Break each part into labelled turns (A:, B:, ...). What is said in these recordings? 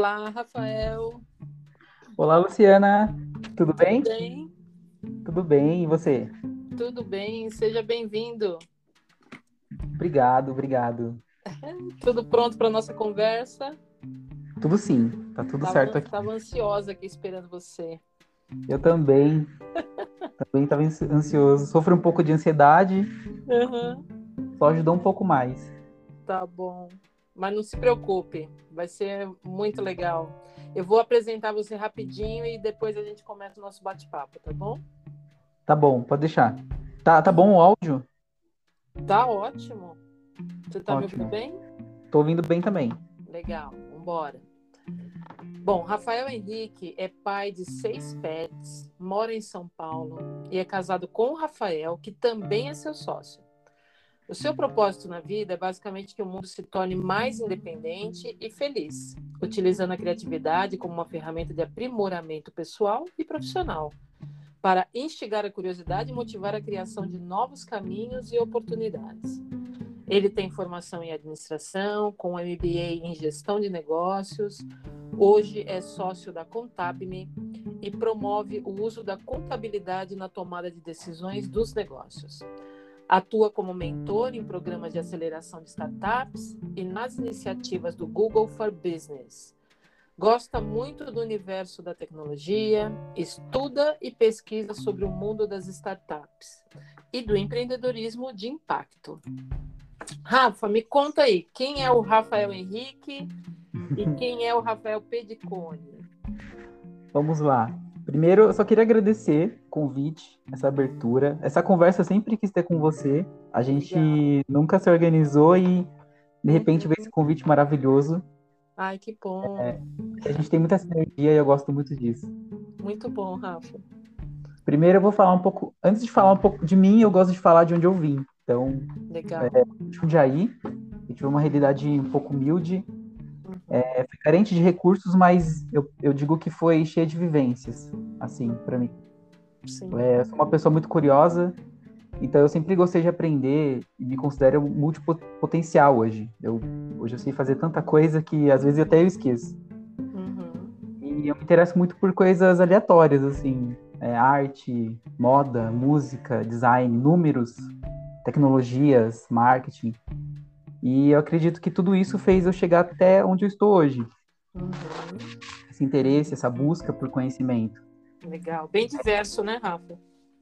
A: Olá, Rafael.
B: Olá, Luciana. Tudo bem?
A: Tudo bem?
B: Tudo bem, e você?
A: Tudo bem, seja bem-vindo.
B: Obrigado, obrigado.
A: Tudo pronto para nossa conversa?
B: Tudo sim, tá tudo
A: tava,
B: certo aqui.
A: Estava ansiosa aqui esperando você.
B: Eu também. também estava ansioso. Sofri um pouco de ansiedade.
A: Uhum.
B: Só ajudou um pouco mais.
A: Tá bom. Mas não se preocupe, vai ser muito legal. Eu vou apresentar você rapidinho e depois a gente começa o nosso bate-papo, tá bom?
B: Tá bom, pode deixar. Tá, tá bom o áudio?
A: Tá ótimo. Você tá
B: Ótimo.
A: me ouvindo bem?
B: Tô ouvindo bem também.
A: Legal, vambora. Bom, Rafael Henrique é pai de seis pets, mora em São Paulo e é casado com o Rafael, que também é seu sócio. O seu propósito na vida é basicamente que o mundo se torne mais independente e feliz, utilizando a criatividade como uma ferramenta de aprimoramento pessoal e profissional, para instigar a curiosidade e motivar a criação de novos caminhos e oportunidades. Ele tem formação em administração, com MBA em gestão de negócios. Hoje é sócio da Contabme e promove o uso da contabilidade na tomada de decisões dos negócios. Atua como mentor em programas de aceleração de startups e nas iniciativas do Google for Business. Gosta muito do universo da tecnologia, estuda e pesquisa sobre o mundo das startups e do empreendedorismo de impacto. Rafa, me conta aí, quem é o Rafael Henrique e quem é o Rafael Pedicone?
B: Vamos lá. Primeiro, eu só queria agradecer o convite, essa abertura. Essa conversa eu sempre quis ter com você. A gente
A: Legal.
B: nunca se organizou e, de repente, veio esse convite maravilhoso.
A: Ai, que bom.
B: É. A gente tem muita sinergia e eu gosto muito disso.
A: Muito bom, Rafa.
B: Primeiro, eu vou falar um pouco. Antes de falar um pouco de mim, eu gosto de falar de onde eu vim. Então,
A: Legal.
B: é, Jundiaí, eu tive uma realidade um pouco humilde,
A: Uhum.
B: é, fui carente de recursos, mas eu, eu digo que foi cheia de vivências, assim, para mim.
A: Sim.
B: É, eu sou uma pessoa muito curiosa, então eu sempre gostei de aprender e me considero multipotencial hoje. Eu, hoje eu sei fazer tanta coisa que às vezes até eu esqueço.
A: Uhum.
B: E eu me interesso muito por coisas aleatórias, assim, é, arte, moda, música, design, números, tecnologias, marketing. E eu acredito que tudo isso fez eu chegar até onde eu estou hoje.
A: Uhum.
B: Esse interesse, essa busca por conhecimento.
A: Legal. Bem diverso, né, Rafa?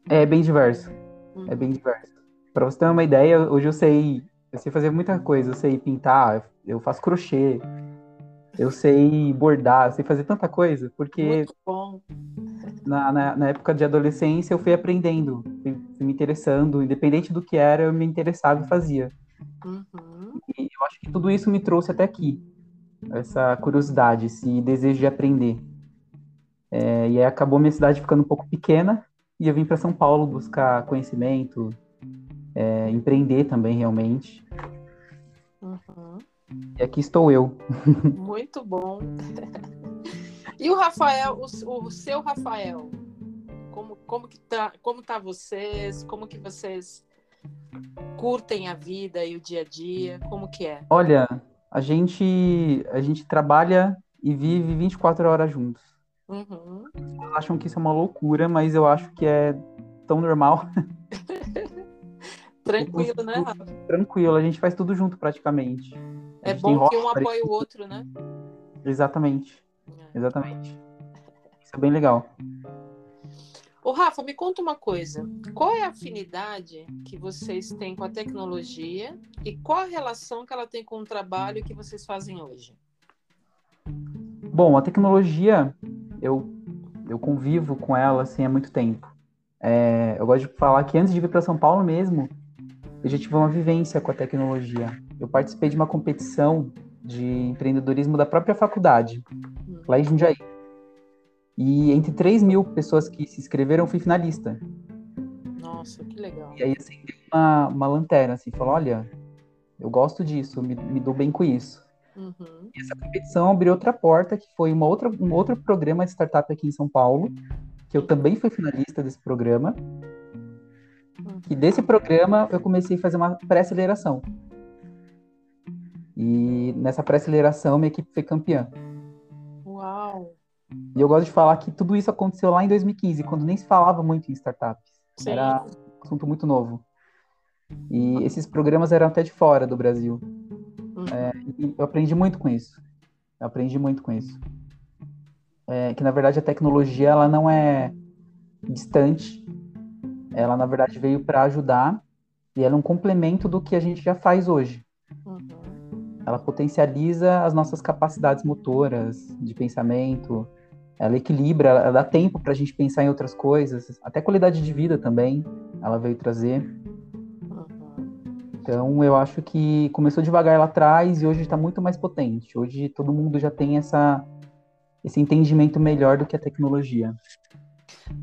B: É bem diverso,
A: Uhum.
B: é bem diverso. Para você ter uma ideia, hoje eu sei, eu sei fazer muita coisa. Eu sei pintar, eu faço crochê, eu sei bordar, eu sei fazer tanta coisa, porque
A: Muito bom.
B: na, na, na época de adolescência eu fui aprendendo, fui, fui me interessando, independente do que era, eu me interessava e fazia.
A: Uhum.
B: E eu acho que tudo isso me trouxe até aqui, essa curiosidade, esse desejo de aprender. É, e aí acabou minha cidade ficando um pouco pequena e eu vim para São Paulo buscar conhecimento, é, empreender também realmente.
A: Uhum.
B: E aqui estou eu.
A: Muito bom. E o Rafael, o, o seu Rafael, como, como que tá, como tá vocês? Como que vocês curtem a vida e o dia a dia? Como que é?
B: Olha, a gente a gente trabalha e vive 24 horas juntos.
A: Uhum.
B: Acham que isso é uma loucura, mas eu acho que é tão normal.
A: Tranquilo, né, Rafa?
B: Tranquilo, a gente faz tudo junto praticamente.
A: É bom que um apoia o outro, né?
B: Exatamente, exatamente. Isso é bem legal.
A: Ô, Rafa, me conta uma coisa. Qual é a afinidade que vocês têm com a tecnologia e qual a relação que ela tem com o trabalho que vocês fazem hoje?
B: Bom, a tecnologia, eu, eu convivo com ela assim há muito tempo. É, eu gosto de falar que antes de vir para São Paulo mesmo, eu já tive uma vivência com a tecnologia. Eu participei de uma competição de empreendedorismo da própria faculdade, lá em Jundiaí. E entre 3 mil pessoas que se inscreveram, eu fui finalista.
A: Nossa, que legal.
B: E aí acendeu uma, uma lanterna, assim, falou, olha, eu gosto disso, me, me dou bem com isso.
A: Uhum.
B: E essa competição abriu outra porta, que foi uma outra, um outro programa de startup aqui em São Paulo, que eu também fui finalista desse programa. E desse programa eu comecei a fazer uma pré-aceleração. E nessa pré-aceleração minha equipe foi campeã. E eu gosto de falar que tudo isso aconteceu lá em 2015, quando nem se falava muito em startups. Sim. Era um assunto muito novo. E esses programas eram até de fora do Brasil. Uhum. É, eu aprendi muito com isso. Eu aprendi muito com isso. É, que na verdade a tecnologia ela não é distante. Ela na verdade veio para ajudar e ela é um complemento do que a gente já faz hoje. Uhum. Ela potencializa as nossas capacidades motoras, de pensamento, ela equilibra, ela dá tempo para a gente pensar em outras coisas, até qualidade de vida também, ela veio trazer. Então, eu acho que começou devagar lá atrás e hoje está muito mais potente. Hoje todo mundo já tem essa, esse entendimento melhor do que a tecnologia.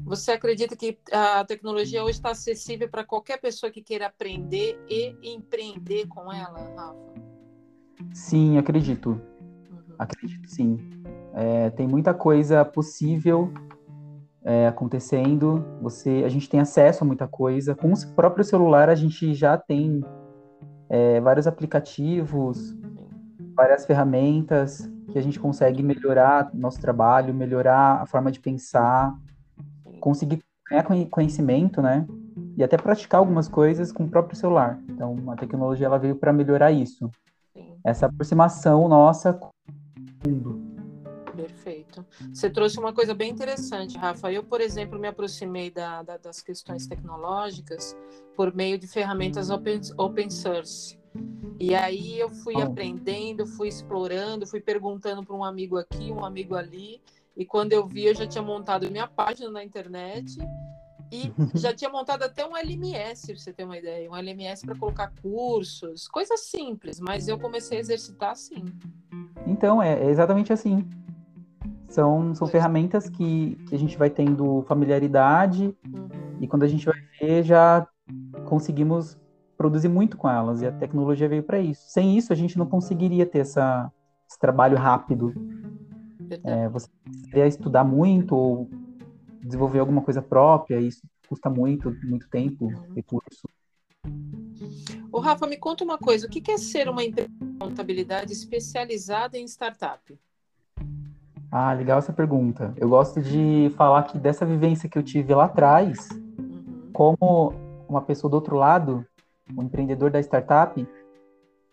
A: Você acredita que a tecnologia hoje está acessível para qualquer pessoa que queira aprender e empreender com ela, Rafa?
B: Sim, acredito. Uhum. Acredito sim. É, tem muita coisa possível é, acontecendo. Você, a gente tem acesso a muita coisa. Com o próprio celular, a gente já tem é, vários aplicativos, várias ferramentas que a gente consegue melhorar nosso trabalho, melhorar a forma de pensar, conseguir ganhar conhecimento, né? E até praticar algumas coisas com o próprio celular. Então, a tecnologia ela veio para melhorar isso. Essa aproximação nossa com o mundo.
A: Perfeito. Você trouxe uma coisa bem interessante, Rafa. Eu, por exemplo, me aproximei da, da, das questões tecnológicas por meio de ferramentas open, open source. E aí eu fui aprendendo, fui explorando, fui perguntando para um amigo aqui, um amigo ali. E quando eu vi, eu já tinha montado minha página na internet e já tinha montado até um LMS, pra você ter uma ideia. Um LMS para colocar cursos, coisas simples, mas eu comecei a exercitar assim.
B: Então, é, é exatamente assim. São, são ferramentas que, que a gente vai tendo familiaridade uhum. e quando a gente vai ver, já conseguimos produzir muito com elas e a tecnologia veio para isso. Sem isso, a gente não conseguiria ter essa, esse trabalho rápido. É, você precisaria estudar muito ou desenvolver alguma coisa própria, isso custa muito, muito tempo, recurso.
A: O Rafa, me conta uma coisa, o que é ser uma empresa de contabilidade especializada em startup?
B: Ah, legal essa pergunta. Eu gosto de falar que dessa vivência que eu tive lá atrás, uhum. como uma pessoa do outro lado, um empreendedor da startup,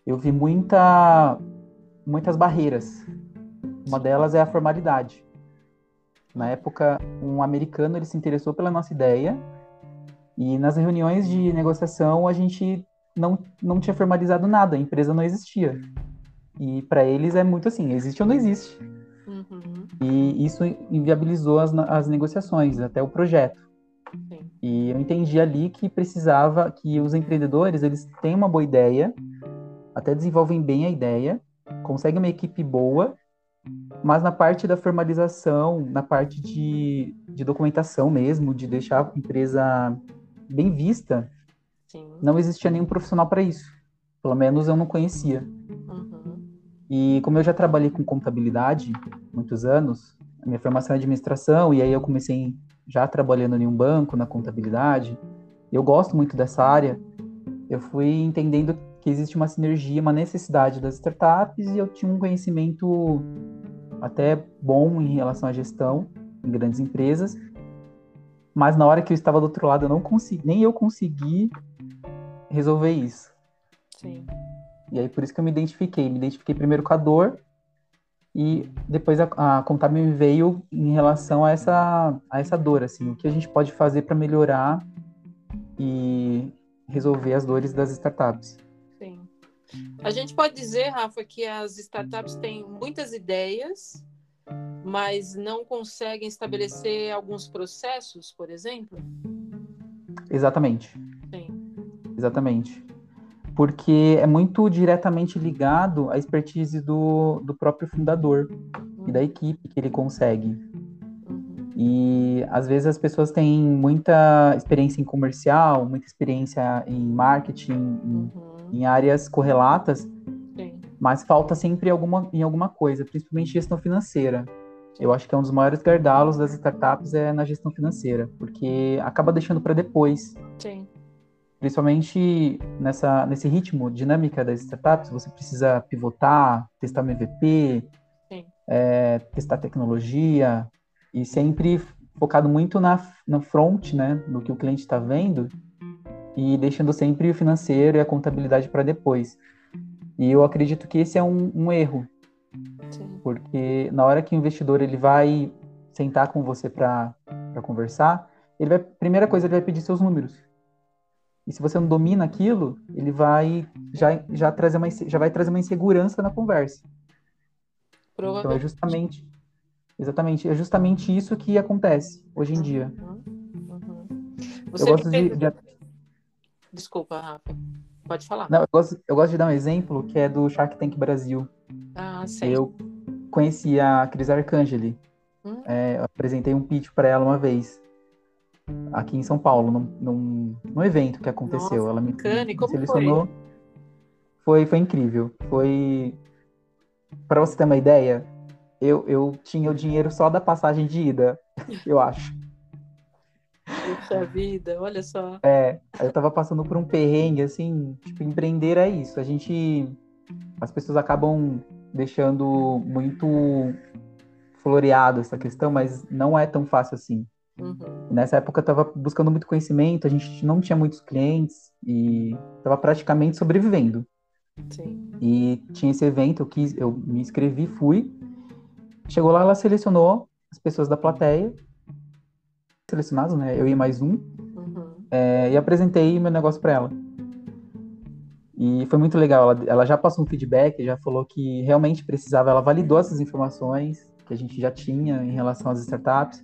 B: eu vi muita, muitas barreiras. Uma delas é a formalidade. Na época, um americano ele se interessou pela nossa ideia e nas reuniões de negociação a gente não, não tinha formalizado nada, a empresa não existia. E para eles é muito assim, existe ou não existe. Uhum. E isso inviabilizou as, as negociações, até o projeto. Sim. E eu entendi ali que precisava que os empreendedores eles têm uma boa ideia, até desenvolvem bem a ideia, conseguem uma equipe boa, mas na parte da formalização, na parte de, de documentação mesmo, de deixar a empresa bem vista, Sim. não existia nenhum profissional para isso. Pelo menos eu não conhecia. E como eu já trabalhei com contabilidade muitos anos, a minha formação é administração, e aí eu comecei já trabalhando em um banco, na contabilidade. Eu gosto muito dessa área. Eu fui entendendo que existe uma sinergia, uma necessidade das startups, e eu tinha um conhecimento até bom em relação à gestão em grandes empresas. Mas na hora que eu estava do outro lado, eu não consegui, nem eu consegui resolver isso. Sim. E aí por isso que eu me identifiquei. Me identifiquei primeiro com a dor e depois a, a contábil me veio em relação a essa, a essa dor, assim, o que a gente pode fazer para melhorar e resolver as dores das startups.
A: Sim. A gente pode dizer, Rafa, que as startups têm muitas ideias, mas não conseguem estabelecer alguns processos, por exemplo?
B: Exatamente. Sim. Exatamente porque é muito diretamente ligado à expertise do, do próprio fundador e da equipe que ele consegue. E às vezes as pessoas têm muita experiência em comercial, muita experiência em marketing, em, uhum. em áreas correlatas, Sim. mas falta sempre alguma, em alguma coisa, principalmente gestão financeira. Eu acho que é um dos maiores gargalos das startups é na gestão financeira, porque acaba deixando para depois. Sim principalmente nessa, nesse ritmo dinâmica das startups, você precisa pivotar, testar um MVP, é, testar tecnologia e sempre focado muito na, na front, né, do que o cliente está vendo e deixando sempre o financeiro e a contabilidade para depois. E eu acredito que esse é um, um erro, Sim. porque na hora que o investidor ele vai sentar com você para conversar, ele vai, primeira coisa ele vai pedir seus números. E se você não domina aquilo, ele vai já, já trazer uma já vai trazer uma insegurança na conversa. Então é justamente exatamente é justamente isso que acontece hoje em dia. Uhum. Uhum.
A: Eu gosto de, de, Desculpa, Rafa. Pode falar.
B: Não, eu gosto, eu gosto de dar um exemplo que é do Shark Tank Brasil.
A: Ah, sim.
B: Eu conheci a Cris Arcangeli. Hum? É, apresentei um pitch para ela uma vez aqui em São Paulo, num, num, num evento que aconteceu.
A: Nossa,
B: ela me,
A: me selecionou.
B: Foi? foi? Foi incrível. Foi. Para você ter uma ideia, eu, eu tinha o dinheiro só da passagem de ida, eu acho.
A: Puxa vida, olha só.
B: É, eu tava passando por um perrengue, assim, tipo, empreender é isso. A gente. As pessoas acabam deixando muito floreado essa questão, mas não é tão fácil assim. Uhum. Nessa época eu estava buscando muito conhecimento, a gente não tinha muitos clientes e estava praticamente sobrevivendo.
A: Sim.
B: E tinha esse evento, eu, quis, eu me inscrevi, fui. Chegou lá, ela selecionou as pessoas da plateia, selecionados, né? Eu e mais um, uhum. é, e apresentei meu negócio para ela. E foi muito legal. Ela, ela já passou um feedback, já falou que realmente precisava, ela validou essas informações que a gente já tinha em relação às startups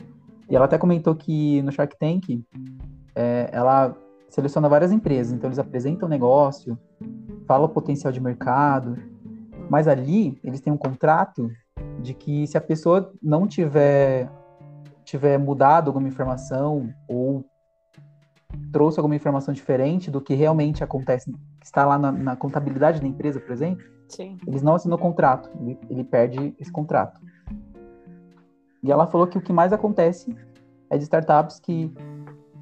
B: e ela até comentou que no Shark Tank é, ela seleciona várias empresas, então eles apresentam o negócio, falam o potencial de mercado, mas ali eles têm um contrato de que se a pessoa não tiver tiver mudado alguma informação ou trouxe alguma informação diferente do que realmente acontece, que está lá na, na contabilidade da empresa, por exemplo,
A: Sim.
B: eles não assinam o contrato, ele, ele perde esse contrato. E ela falou que o que mais acontece é de startups que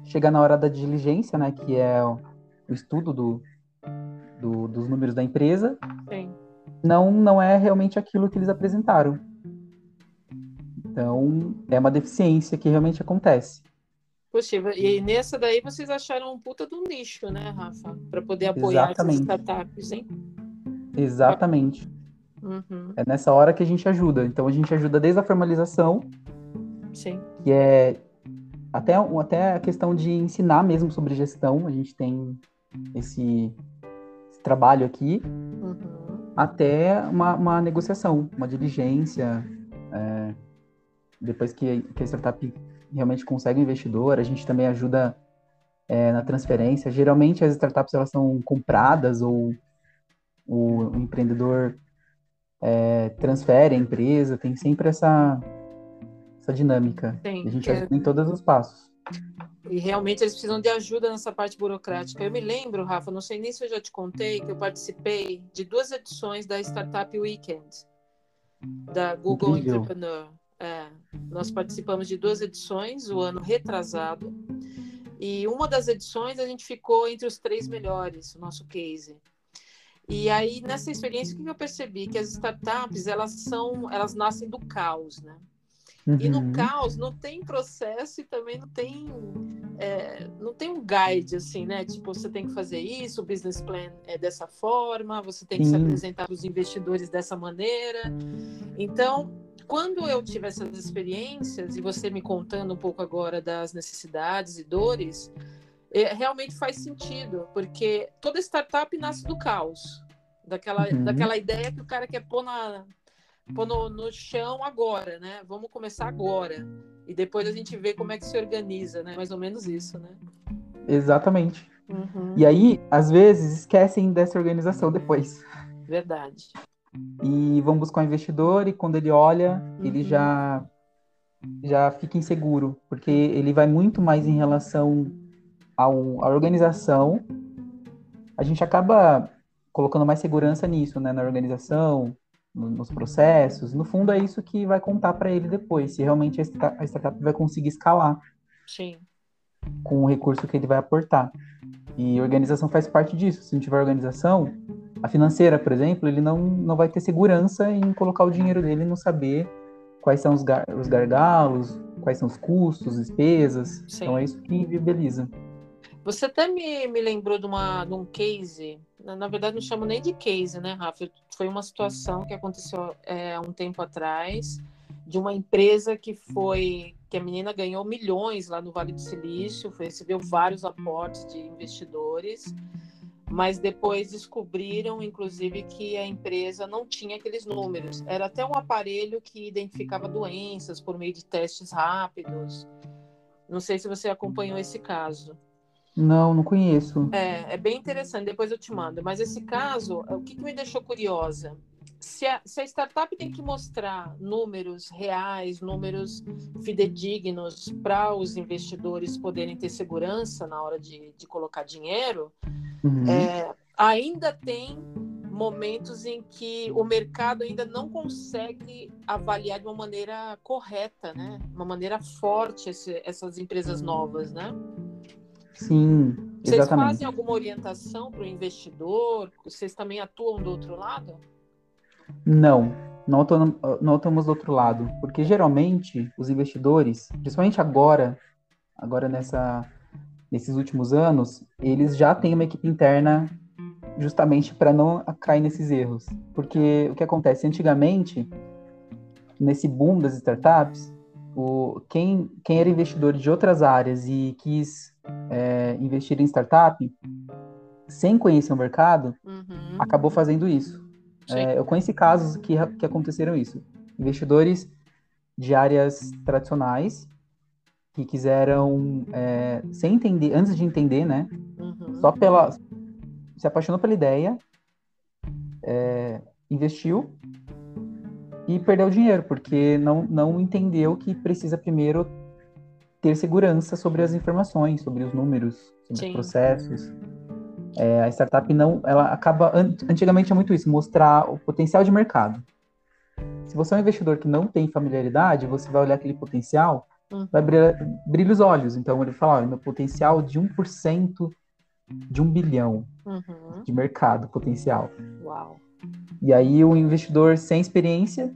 B: chega na hora da diligência, né, que é o estudo do, do, dos números da empresa,
A: Sim.
B: não não é realmente aquilo que eles apresentaram. Então, é uma deficiência que realmente acontece.
A: Poxa, e nessa daí vocês acharam um puta do nicho, né, Rafa? Para poder apoiar Exatamente. essas startups, hein?
B: Exatamente. Uhum. É nessa hora que a gente ajuda. Então a gente ajuda desde a formalização,
A: Sim.
B: que é até, até a questão de ensinar mesmo sobre gestão. A gente tem esse, esse trabalho aqui, uhum. até uma, uma, negociação, uma diligência. É, depois que, que a startup realmente consegue um investidor, a gente também ajuda é, na transferência. Geralmente as startups elas são compradas ou o empreendedor é, transfere a empresa, tem sempre essa, essa dinâmica. A gente ajuda em todos os passos.
A: E realmente eles precisam de ajuda nessa parte burocrática. Eu me lembro, Rafa, não sei nem se eu já te contei, que eu participei de duas edições da Startup Weekend, da Google Incrível. Entrepreneur. É, nós participamos de duas edições, o ano retrasado, e uma das edições a gente ficou entre os três melhores, o nosso case. E aí nessa experiência o que eu percebi que as startups elas são elas nascem do caos, né? Uhum. E no uhum. caos não tem processo e também não tem é, não tem um guide assim, né? Tipo você tem que fazer isso, o business plan é dessa forma, você tem que Sim. se apresentar para os investidores dessa maneira. Então quando eu tive essas experiências e você me contando um pouco agora das necessidades e dores, realmente faz sentido, porque toda startup nasce do caos, daquela, uhum. daquela ideia que o cara quer pôr, na, pôr no, no chão agora, né? Vamos começar agora. E depois a gente vê como é que se organiza, né? Mais ou menos isso, né?
B: Exatamente. Uhum. E aí, às vezes, esquecem dessa organização depois.
A: Verdade.
B: E vão buscar um investidor e quando ele olha, uhum. ele já já fica inseguro, porque ele vai muito mais em relação ao, a organização, a gente acaba colocando mais segurança nisso, né, na organização, no, nos processos. No fundo, é isso que vai contar para ele depois, se realmente a, startup vai conseguir escalar.
A: Sim.
B: Com o recurso que ele vai aportar. E organização faz parte disso. Se não tiver organização, a financeira, por exemplo, ele não, não vai ter segurança em colocar o dinheiro dele e não saber quais são os, gar os gargalos, quais são os custos, despesas. Sim. Então é isso que inviabiliza.
A: Você até me, me lembrou de, uma, de um case, na, na, verdade não chamo nem de case, né, Rafa? Foi uma situação que aconteceu é, há um tempo atrás, de uma empresa que foi que a menina ganhou milhões lá no Vale do Silício, recebeu vários aportes de investidores mas depois descobriram, inclusive, que a empresa não tinha aqueles números. Era até um aparelho que identificava doenças por meio de testes rápidos. Não sei se você acompanhou esse caso.
B: Não, não conheço.
A: É, é bem interessante, depois eu te mando. Mas esse caso, o que, que me deixou curiosa? Se a, se a, startup tem que mostrar números reais, números fidedignos para os investidores poderem ter segurança na hora de, de colocar dinheiro, Uhum. É, ainda tem momentos em que o mercado ainda não consegue avaliar de uma maneira correta, né? Uma maneira forte esse, essas empresas novas, né?
B: Sim,
A: exatamente. Vocês fazem alguma orientação para o investidor? Vocês também atuam do outro lado?
B: Não, não atuamos, não atuamos do outro lado, porque geralmente os investidores, principalmente agora, agora nessa nesses últimos anos, eles já têm uma equipe interna justamente para não cair nesses erros. Porque o que acontece? Antigamente, nesse boom das startups, o, quem, quem era investidor de outras áreas e quis é, investir em startup, sem conhecer o mercado, uhum. acabou fazendo isso. É, eu conheci casos que, que aconteceram isso. Investidores de áreas tradicionais que quiseram, é, sem entender, antes de entender, né? Uhum. Só pela. Se apaixonou pela ideia, é, investiu e perdeu dinheiro, porque não, não entendeu que precisa primeiro ter segurança sobre as informações, sobre os números, sobre Sim. os processos. É, a startup não, ela acaba, antigamente é muito isso, mostrar o potencial de mercado. Se você é um investidor que não tem familiaridade, você vai olhar aquele potencial Uhum. vai brilhar, brilha os olhos. Então ele fala, olha, meu potencial de 1% de um bilhão uhum. de mercado potencial.
A: Uau.
B: E aí o investidor sem experiência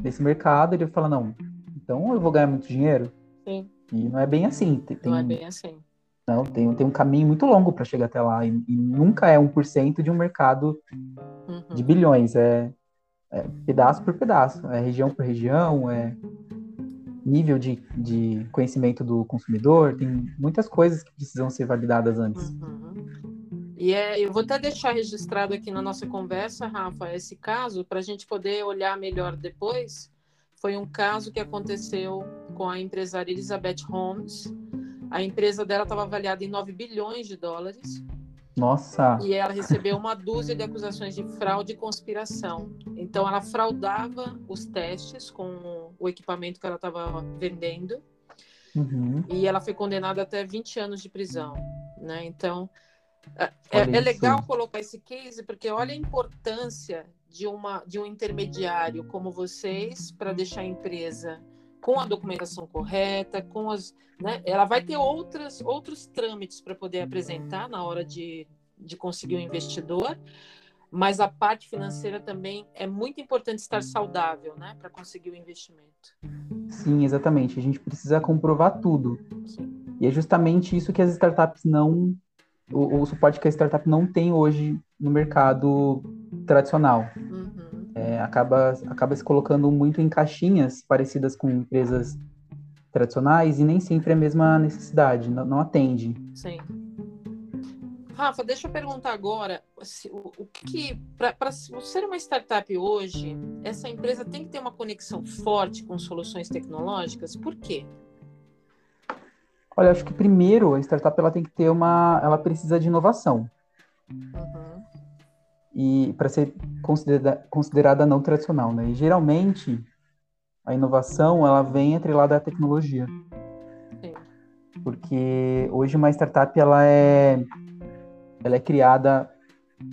B: nesse mercado, ele fala, não, então eu vou ganhar muito dinheiro?
A: Sim.
B: E não é bem assim. Tem,
A: não é bem assim.
B: Não, tem, tem um caminho muito longo para chegar até lá. E, e, nunca é 1% de um mercado uhum. de bilhões. É, é, pedaço por pedaço. É região por região, é nível de, de conhecimento do consumidor, tem muitas coisas que precisam ser validadas antes.
A: Uhum. E é, eu vou até deixar registrado aqui na nossa conversa, Rafa, esse caso, para a gente poder olhar melhor depois. Foi um caso que aconteceu com a empresária Elizabeth Holmes. A empresa dela estava avaliada em 9 bilhões de dólares.
B: Nossa!
A: E ela recebeu uma dúzia de acusações de fraude e conspiração. Então, ela fraudava os testes com o equipamento que ela estava vendendo. Uhum. E ela foi condenada até 20 anos de prisão. Né? Então, é, é, é legal colocar esse case, porque olha a importância de, uma, de um intermediário como vocês para deixar a empresa com a documentação correta, com as, né, ela vai ter outras, outros trâmites para poder apresentar na hora de, de conseguir um investidor, mas a parte financeira também é muito importante estar saudável, né, para conseguir o investimento.
B: Sim, exatamente. A gente precisa comprovar tudo. Sim. E é justamente isso que as startups não, o, o suporte que a startup não tem hoje no mercado tradicional. Uhum é, acaba, acaba se colocando muito em caixinhas parecidas com empresas tradicionais e nem sempre é a mesma necessidade, não, não atende.
A: Sim. Rafa, deixa eu perguntar agora, se, o, o, que para ser uma startup hoje, essa empresa tem que ter uma conexão forte com soluções tecnológicas? Por quê?
B: Olha, acho que primeiro a startup ela tem que ter uma, ela precisa de inovação. Uhum e para ser considerada, considerada não tradicional, né? E geralmente a inovação ela vem atrelada à tecnologia, Sim. porque hoje uma startup ela é ela é criada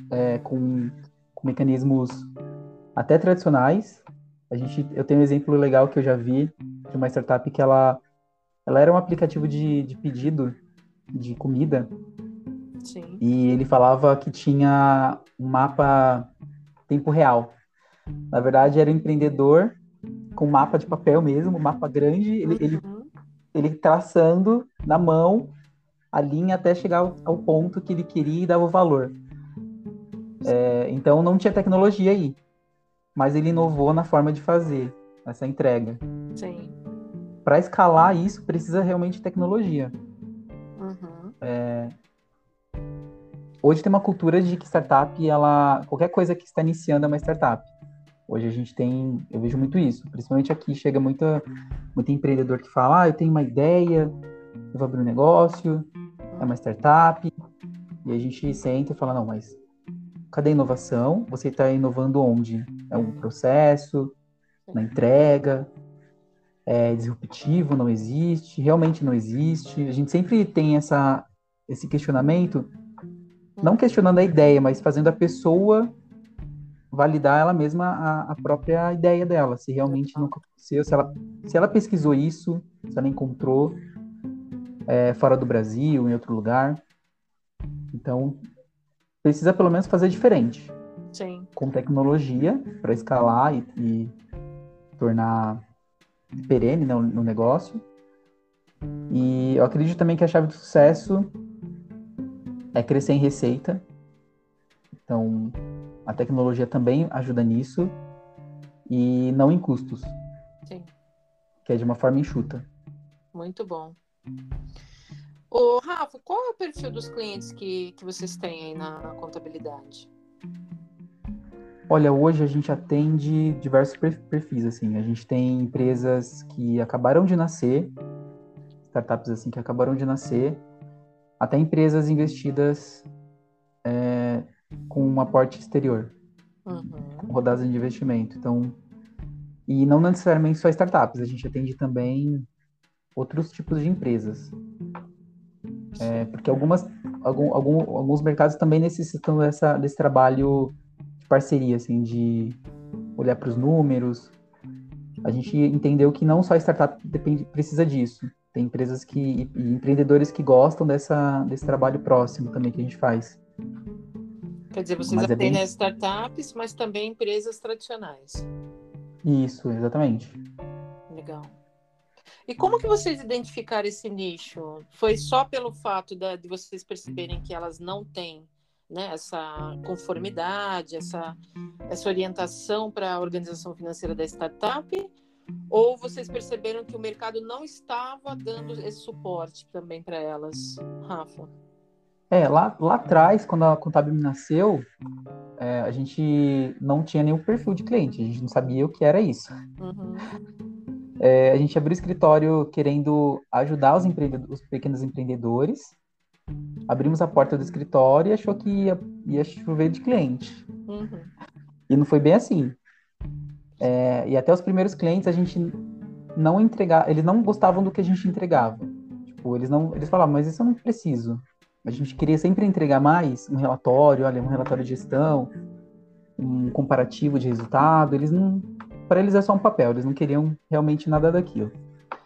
B: é, com, com, mecanismos até tradicionais. A gente, eu tenho um exemplo legal que eu já vi de uma startup que ela ela era um aplicativo de, de pedido de comida
A: Sim.
B: E ele falava que tinha um mapa tempo real. Na verdade, era um empreendedor com mapa de papel mesmo, um mapa grande, ele, ele,
A: Uhum.
B: ele traçando na mão a linha até chegar ao, ao ponto que ele queria e dava o valor. É, então não tinha tecnologia aí, mas ele inovou na forma de fazer essa entrega.
A: Sim.
B: Para escalar isso, precisa realmente de tecnologia.
A: Uhum.
B: Hoje tem uma cultura de que startup, ela qualquer coisa que está iniciando é uma startup. Hoje a gente tem, eu vejo muito isso, principalmente aqui chega muita, muito empreendedor que fala, ah, eu tenho uma ideia, eu vou abrir um negócio, é uma startup, e a gente senta e fala, não, mas cadê a inovação? Você está inovando onde? É um processo, na entrega, é disruptivo, não existe, realmente não existe. A gente sempre tem essa, esse questionamento, não questionando a ideia, mas fazendo a pessoa validar ela mesma a, a própria ideia dela, se realmente nunca aconteceu, se ela, se ela pesquisou isso, se ela encontrou é, fora do Brasil, em outro lugar. Então, precisa pelo menos fazer diferente,
A: Sim.
B: com tecnologia para escalar e, e tornar perene né, no negócio. E eu acredito também que a chave do sucesso é crescer em receita. Então, a tecnologia também ajuda nisso. E não em custos,
A: Sim.
B: que é de uma forma enxuta.
A: Muito bom. Ô, Rafa, qual é o perfil dos clientes que, que vocês têm aí na, na contabilidade?
B: Olha, hoje a gente atende diversos per- perfis, assim. A gente tem empresas que acabaram de nascer, startups assim que acabaram de nascer, até empresas investidas é, com um aporte exterior,
A: Uhum.
B: com rodadas de investimento. Então, e não necessariamente só startups, a gente atende também outros tipos de empresas. É, porque algumas, algum, algum, alguns mercados também necessitam dessa, desse trabalho de parceria, assim, de olhar para os números. A gente entendeu que não só startup depende, precisa disso. Tem empresas que e, e empreendedores que gostam dessa, desse trabalho próximo também que a gente faz.
A: Quer dizer, vocês
B: Mas é
A: atendem
B: bem-
A: as startups, mas também empresas tradicionais.
B: Isso, exatamente.
A: Legal. E como que vocês identificaram esse nicho? Foi só pelo fato da- de vocês perceberem que elas não têm né, essa conformidade, essa, essa orientação para a organização financeira da startup? Ou vocês perceberam que o mercado não estava dando esse suporte também para elas, Rafa?
B: É, lá, lá atrás, quando a Contábil nasceu, é, a gente não tinha nenhum perfil de cliente, a gente não sabia o que era isso.
A: Uhum.
B: É, a gente abriu o escritório querendo ajudar os, os pequenos empreendedores. Abrimos a porta do escritório e achou que ia, ia chover de cliente.
A: Uhum.
B: E não foi bem assim. É, e até os primeiros clientes a gente não entregava, eles não gostavam do que a gente entregava. Tipo, eles não, eles falavam, mas isso eu não preciso. A gente queria sempre entregar mais, um relatório, olha, um relatório de gestão, um comparativo de resultado. Eles não, para eles é só um papel, eles não queriam realmente nada daquilo.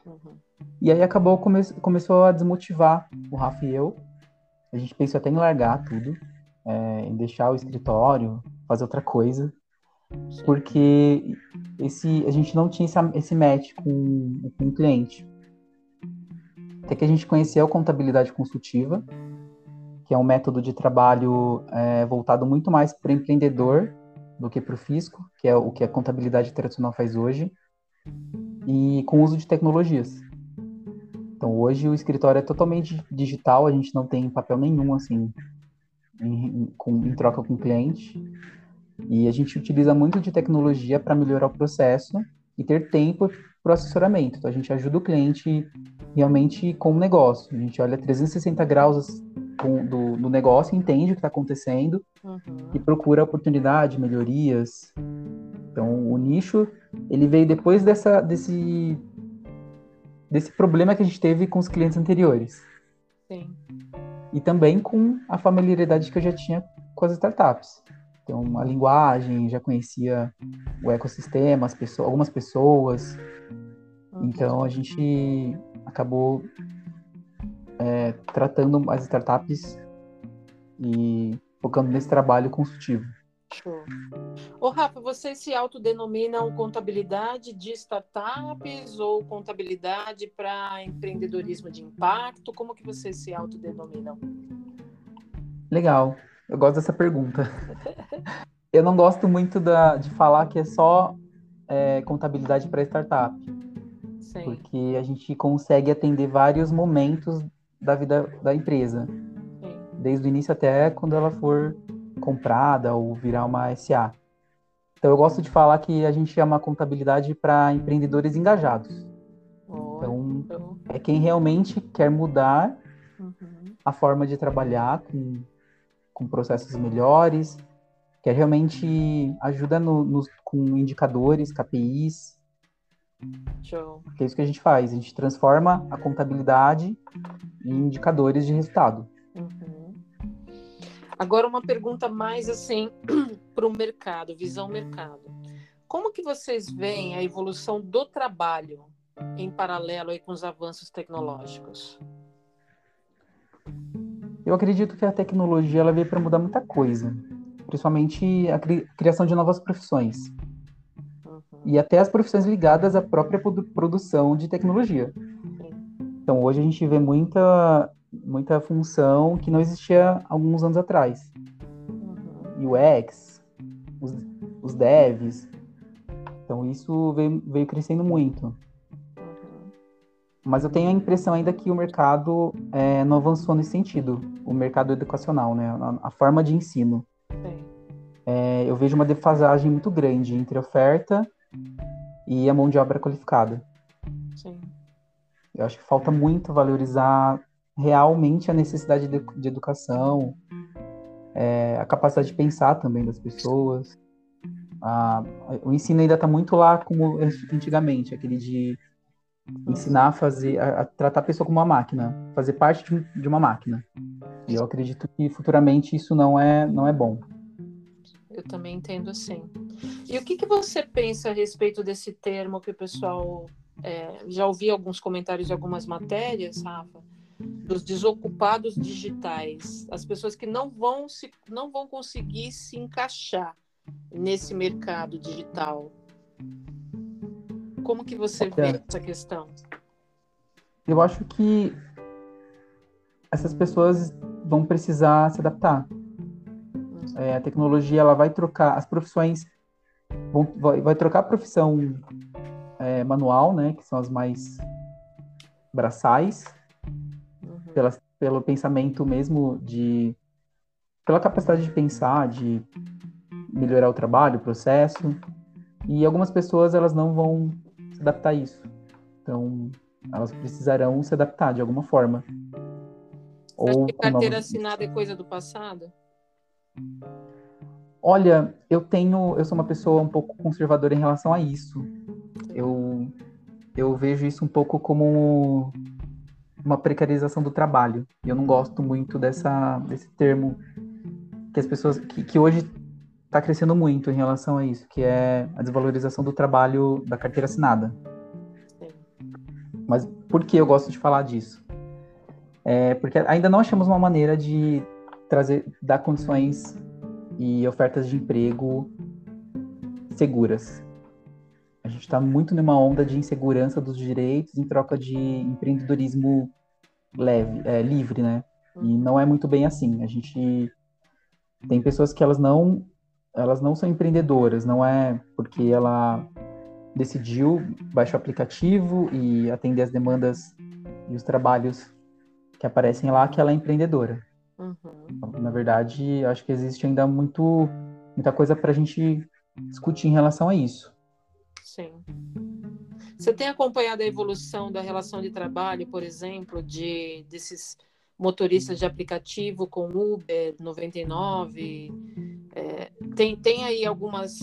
A: Uhum.
B: E aí acabou, come, começou a desmotivar o Rafa e eu. A gente pensou até em largar tudo, é, em deixar o escritório, fazer outra coisa. Porque esse, a gente não tinha esse, esse match com, com o cliente. Até que a gente conheceu contabilidade consultiva, que é um método de trabalho é, voltado muito mais para o empreendedor do que para o fisco, que é o que a contabilidade tradicional faz hoje, e com uso de tecnologias. Então hoje o escritório é totalmente digital, a gente não tem papel nenhum assim em, em, com, em troca com o cliente. E a gente utiliza muito de tecnologia para melhorar o processo e ter tempo para o assessoramento. Então a gente ajuda o cliente realmente com o negócio. A gente olha 360 graus do, do negócio, entende o que está acontecendo
A: Uhum.
B: e procura oportunidade, melhorias. Então o nicho ele veio depois dessa, desse desse problema que a gente teve com os clientes anteriores.
A: Sim.
B: E também com a familiaridade que eu já tinha com as startups. Então, a linguagem, já conhecia o ecossistema, as pessoas, algumas pessoas.
A: Uhum.
B: Então, a gente acabou é, tratando as startups e focando nesse trabalho consultivo.
A: Show. Ô, Rafa, vocês se autodenominam contabilidade de startups ou contabilidade para empreendedorismo de impacto? Como que vocês se autodenominam?
B: Legal, eu gosto dessa pergunta. eu não gosto muito da, de falar que é só é, contabilidade para startup. Sim. Porque a gente consegue atender vários momentos da vida da empresa. Sim. Desde o início até quando ela for comprada ou virar uma SA. Então eu gosto de falar que a gente chama contabilidade para empreendedores engajados. Oh, então, então, é quem realmente quer mudar uhum. a forma de trabalhar com, com processos melhores, quer realmente ajuda no, com indicadores, KPIs. Show. é isso que a gente faz, a gente transforma a contabilidade em indicadores de resultado.
A: Agora uma pergunta mais assim para o mercado, visão mercado. Como que vocês veem a evolução do trabalho em paralelo aí com os avanços tecnológicos?
B: Eu acredito que a tecnologia ela veio para mudar muita coisa, principalmente a cri criação de novas profissões. Uhum. E até as profissões ligadas à própria produção de tecnologia. Então, hoje a gente vê muita muita função que não existia alguns anos atrás. Uhum. UX, os, os devs. Então isso veio, veio crescendo muito. Mas eu tenho a impressão ainda que o mercado é, não avançou nesse sentido, o mercado educacional, né? A, a forma de ensino. É, eu vejo uma defasagem muito grande entre a oferta e a mão de obra qualificada. Sim. Eu acho que falta muito valorizar realmente a necessidade de, de educação, é, a capacidade de pensar também das pessoas. A, o ensino ainda está muito lá como antigamente, aquele de ensinar a fazer, a, a, tratar a pessoa como uma máquina, fazer parte de, de, uma máquina. E eu acredito que futuramente isso não é, não é bom.
A: Eu também entendo assim. E o que, que você pensa a respeito desse termo que o pessoal é, já ouvi alguns comentários de algumas matérias, Rafa? dos desocupados digitais, as pessoas que não vão se não vão conseguir se encaixar nesse mercado digital. Como que você vê é. essa questão?
B: Eu acho que essas pessoas vão precisar se adaptar. É, a tecnologia ela vai trocar as profissões vão, vai, vai trocar a profissão é, manual, né, que são as mais braçais, pela, pelo pensamento mesmo de pela capacidade de pensar, de melhorar o trabalho, o processo. E algumas pessoas elas não vão se adaptar a isso. Então, elas precisarão se adaptar de alguma forma.
A: Ou que carteira novos... assinada é coisa do passado?
B: Olha, eu tenho, eu sou uma pessoa um pouco conservadora em relação a isso. Eu eu vejo isso um pouco como uma precarização do trabalho. E eu não gosto muito dessa, desse termo que as pessoas. que, que hoje está crescendo muito em relação a isso, que é a desvalorização do trabalho da carteira assinada. Mas por que eu gosto de falar disso? É porque ainda não achamos uma maneira de trazer, dar condições e ofertas de emprego seguras. A gente está muito numa onda de insegurança dos direitos em troca de empreendedorismo leve, é, livre, né? E não é muito bem assim. A gente tem pessoas que elas não elas não são empreendedoras, não é porque ela decidiu baixar o aplicativo e atender as demandas e os trabalhos que aparecem lá que ela é empreendedora. Uhum. Na verdade, acho que existe ainda muito muita coisa para a gente discutir em relação a isso.
A: Sim. Você tem acompanhado a evolução da relação de trabalho, por exemplo, de desses motoristas de aplicativo com Uber 99? É, tem, tem aí algumas,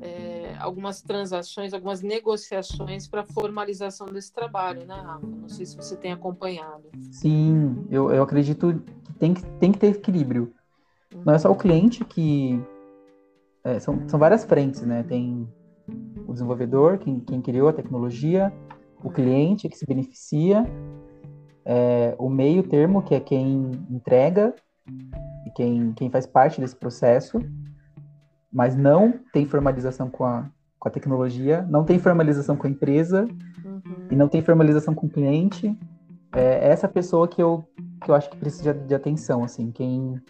A: é, algumas transações, algumas negociações para formalização desse trabalho, né, Rafa? Não sei se você tem acompanhado.
B: Sim, eu, eu acredito que tem, que tem que ter equilíbrio. Não é só o cliente que. É, são, são várias frentes, né? Tem o desenvolvedor, quem, quem criou a tecnologia, o cliente que se beneficia, é, o meio termo, que é quem entrega quem, quem faz parte desse processo, mas não tem formalização com a, com a tecnologia, não tem formalização com a empresa uhum. e não tem formalização com o cliente. É essa pessoa que eu, que eu acho que precisa de, de atenção, assim, quem,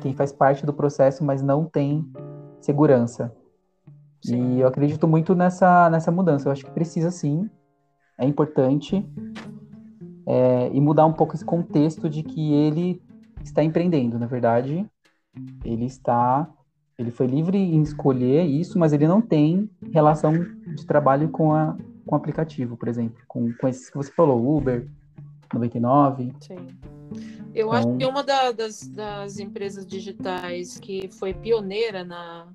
B: quem faz parte do processo, mas não tem segurança. Sim. E eu acredito muito nessa, nessa mudança. Eu acho que precisa sim, é importante. É, e mudar um pouco esse contexto de que ele está empreendendo, na verdade. Ele está. Ele foi livre em escolher isso, mas ele não tem relação de trabalho com, a, com o aplicativo, por exemplo, com, com esses que você falou, Uber, 99.
A: Sim. Eu então... acho que uma da, das, das empresas digitais que foi pioneira na,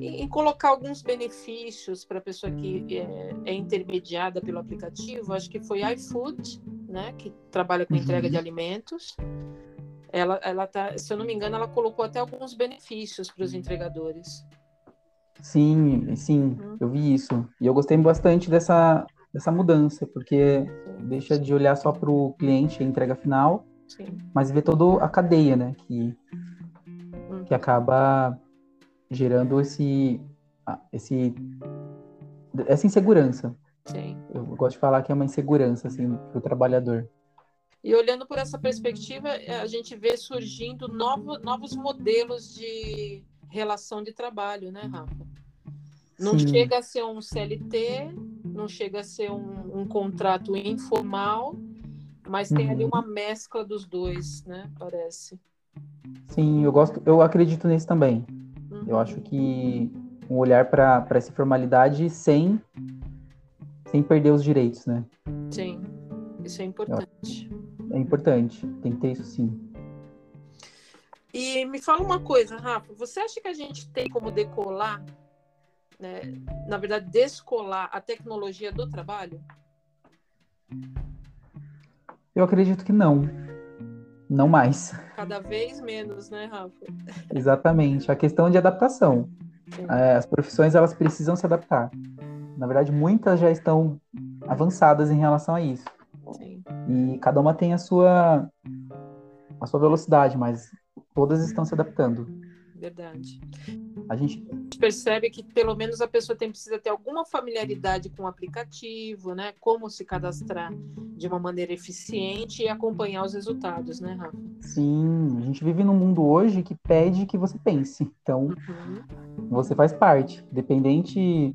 A: em, colocar alguns benefícios para a pessoa que é, é, intermediada pelo aplicativo, acho que foi iFood, né, que trabalha com entrega uhum. de alimentos. Ela, ela tá, se eu não me engano, ela colocou até alguns benefícios para os entregadores.
B: Sim, sim, uhum. eu vi isso. E eu gostei bastante dessa, dessa mudança, porque sim. deixa de olhar só para o cliente, a entrega final, sim. mas ver toda a cadeia, né? Que, uhum. que acaba gerando esse, esse, essa insegurança.
A: Sim.
B: Eu gosto de falar que é uma insegurança assim, para o trabalhador.
A: E olhando por essa perspectiva, a gente vê surgindo novo, novos modelos de relação de trabalho, né, Rafa? Não Sim. chega a ser um CLT, não chega a ser um, um contrato informal, mas tem uhum. ali uma mescla dos dois, né? Parece.
B: Sim, eu gosto, eu acredito nisso também. Eu acho que um olhar para essa formalidade sem sem perder os direitos, né?
A: Sim, isso é importante.
B: É importante, tem que ter isso sim.
A: E me fala uma coisa, Rafa, você acha que a gente tem como decolar, né, na verdade, descolar a tecnologia do trabalho?
B: Eu acredito que não. Não mais.
A: Cada vez menos, né, Rafa?
B: Exatamente. A questão de adaptação. É, as profissões elas precisam se adaptar. Na verdade, muitas já estão avançadas em relação a isso. Sim. E cada uma tem a sua a sua velocidade, mas todas estão se adaptando.
A: Verdade.
B: A gente
A: percebe que pelo menos a pessoa tem precisa ter alguma familiaridade com o aplicativo, né? Como se cadastrar de uma maneira eficiente e acompanhar os resultados, né, Rafa?
B: Sim, a gente vive num mundo hoje que pede que você pense. Então, uhum. você faz parte, dependente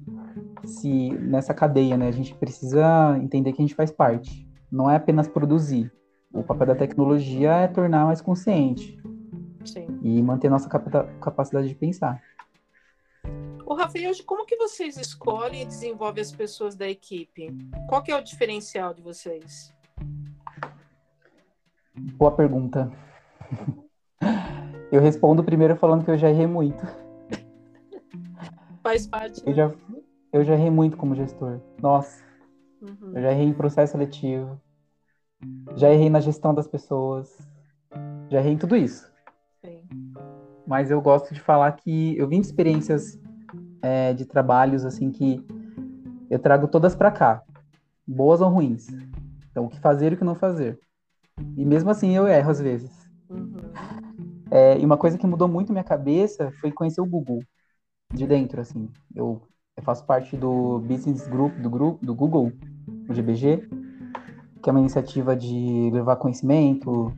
B: se nessa cadeia, né? A gente precisa entender que a gente faz parte. Não é apenas produzir. O papel da tecnologia é tornar mais consciente.
A: Sim.
B: E manter nossa capacidade de pensar.
A: O Rafael, hoje como que vocês escolhem e desenvolvem as pessoas da equipe? Qual que é o diferencial de vocês?
B: Boa pergunta. Eu respondo primeiro falando que eu já errei muito.
A: Faz parte.
B: Eu, né? já, eu já errei muito como gestor. Nossa. Uhum. Eu já errei em processo seletivo. Já errei na gestão das pessoas. Já errei em tudo isso.
A: Sim.
B: Mas eu gosto de falar que eu vim de experiências é, de trabalhos assim que eu trago todas para cá, boas ou ruins. Então, o que fazer e o que não fazer. E mesmo assim eu erro às vezes. Uhum. É, e uma coisa que mudou muito minha cabeça foi conhecer o Google de dentro, assim. Eu, eu faço parte do Business Group do, grupo, do Google, o GBG, que é uma iniciativa de levar conhecimento,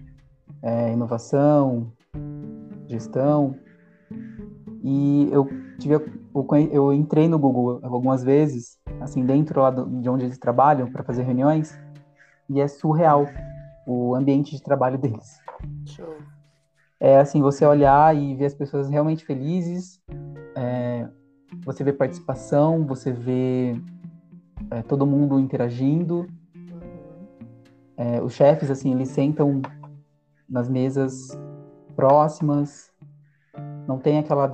B: é, inovação, gestão. E eu tive eu entrei no Google algumas vezes, assim, dentro lá de onde eles trabalham para fazer reuniões, e é surreal o ambiente de trabalho deles.
A: Show.
B: É assim, você olhar e ver as pessoas realmente felizes, é, você vê participação, você vê é, todo mundo interagindo. Uhum. É, os chefes, assim, eles sentam nas mesas próximas, não tem aquela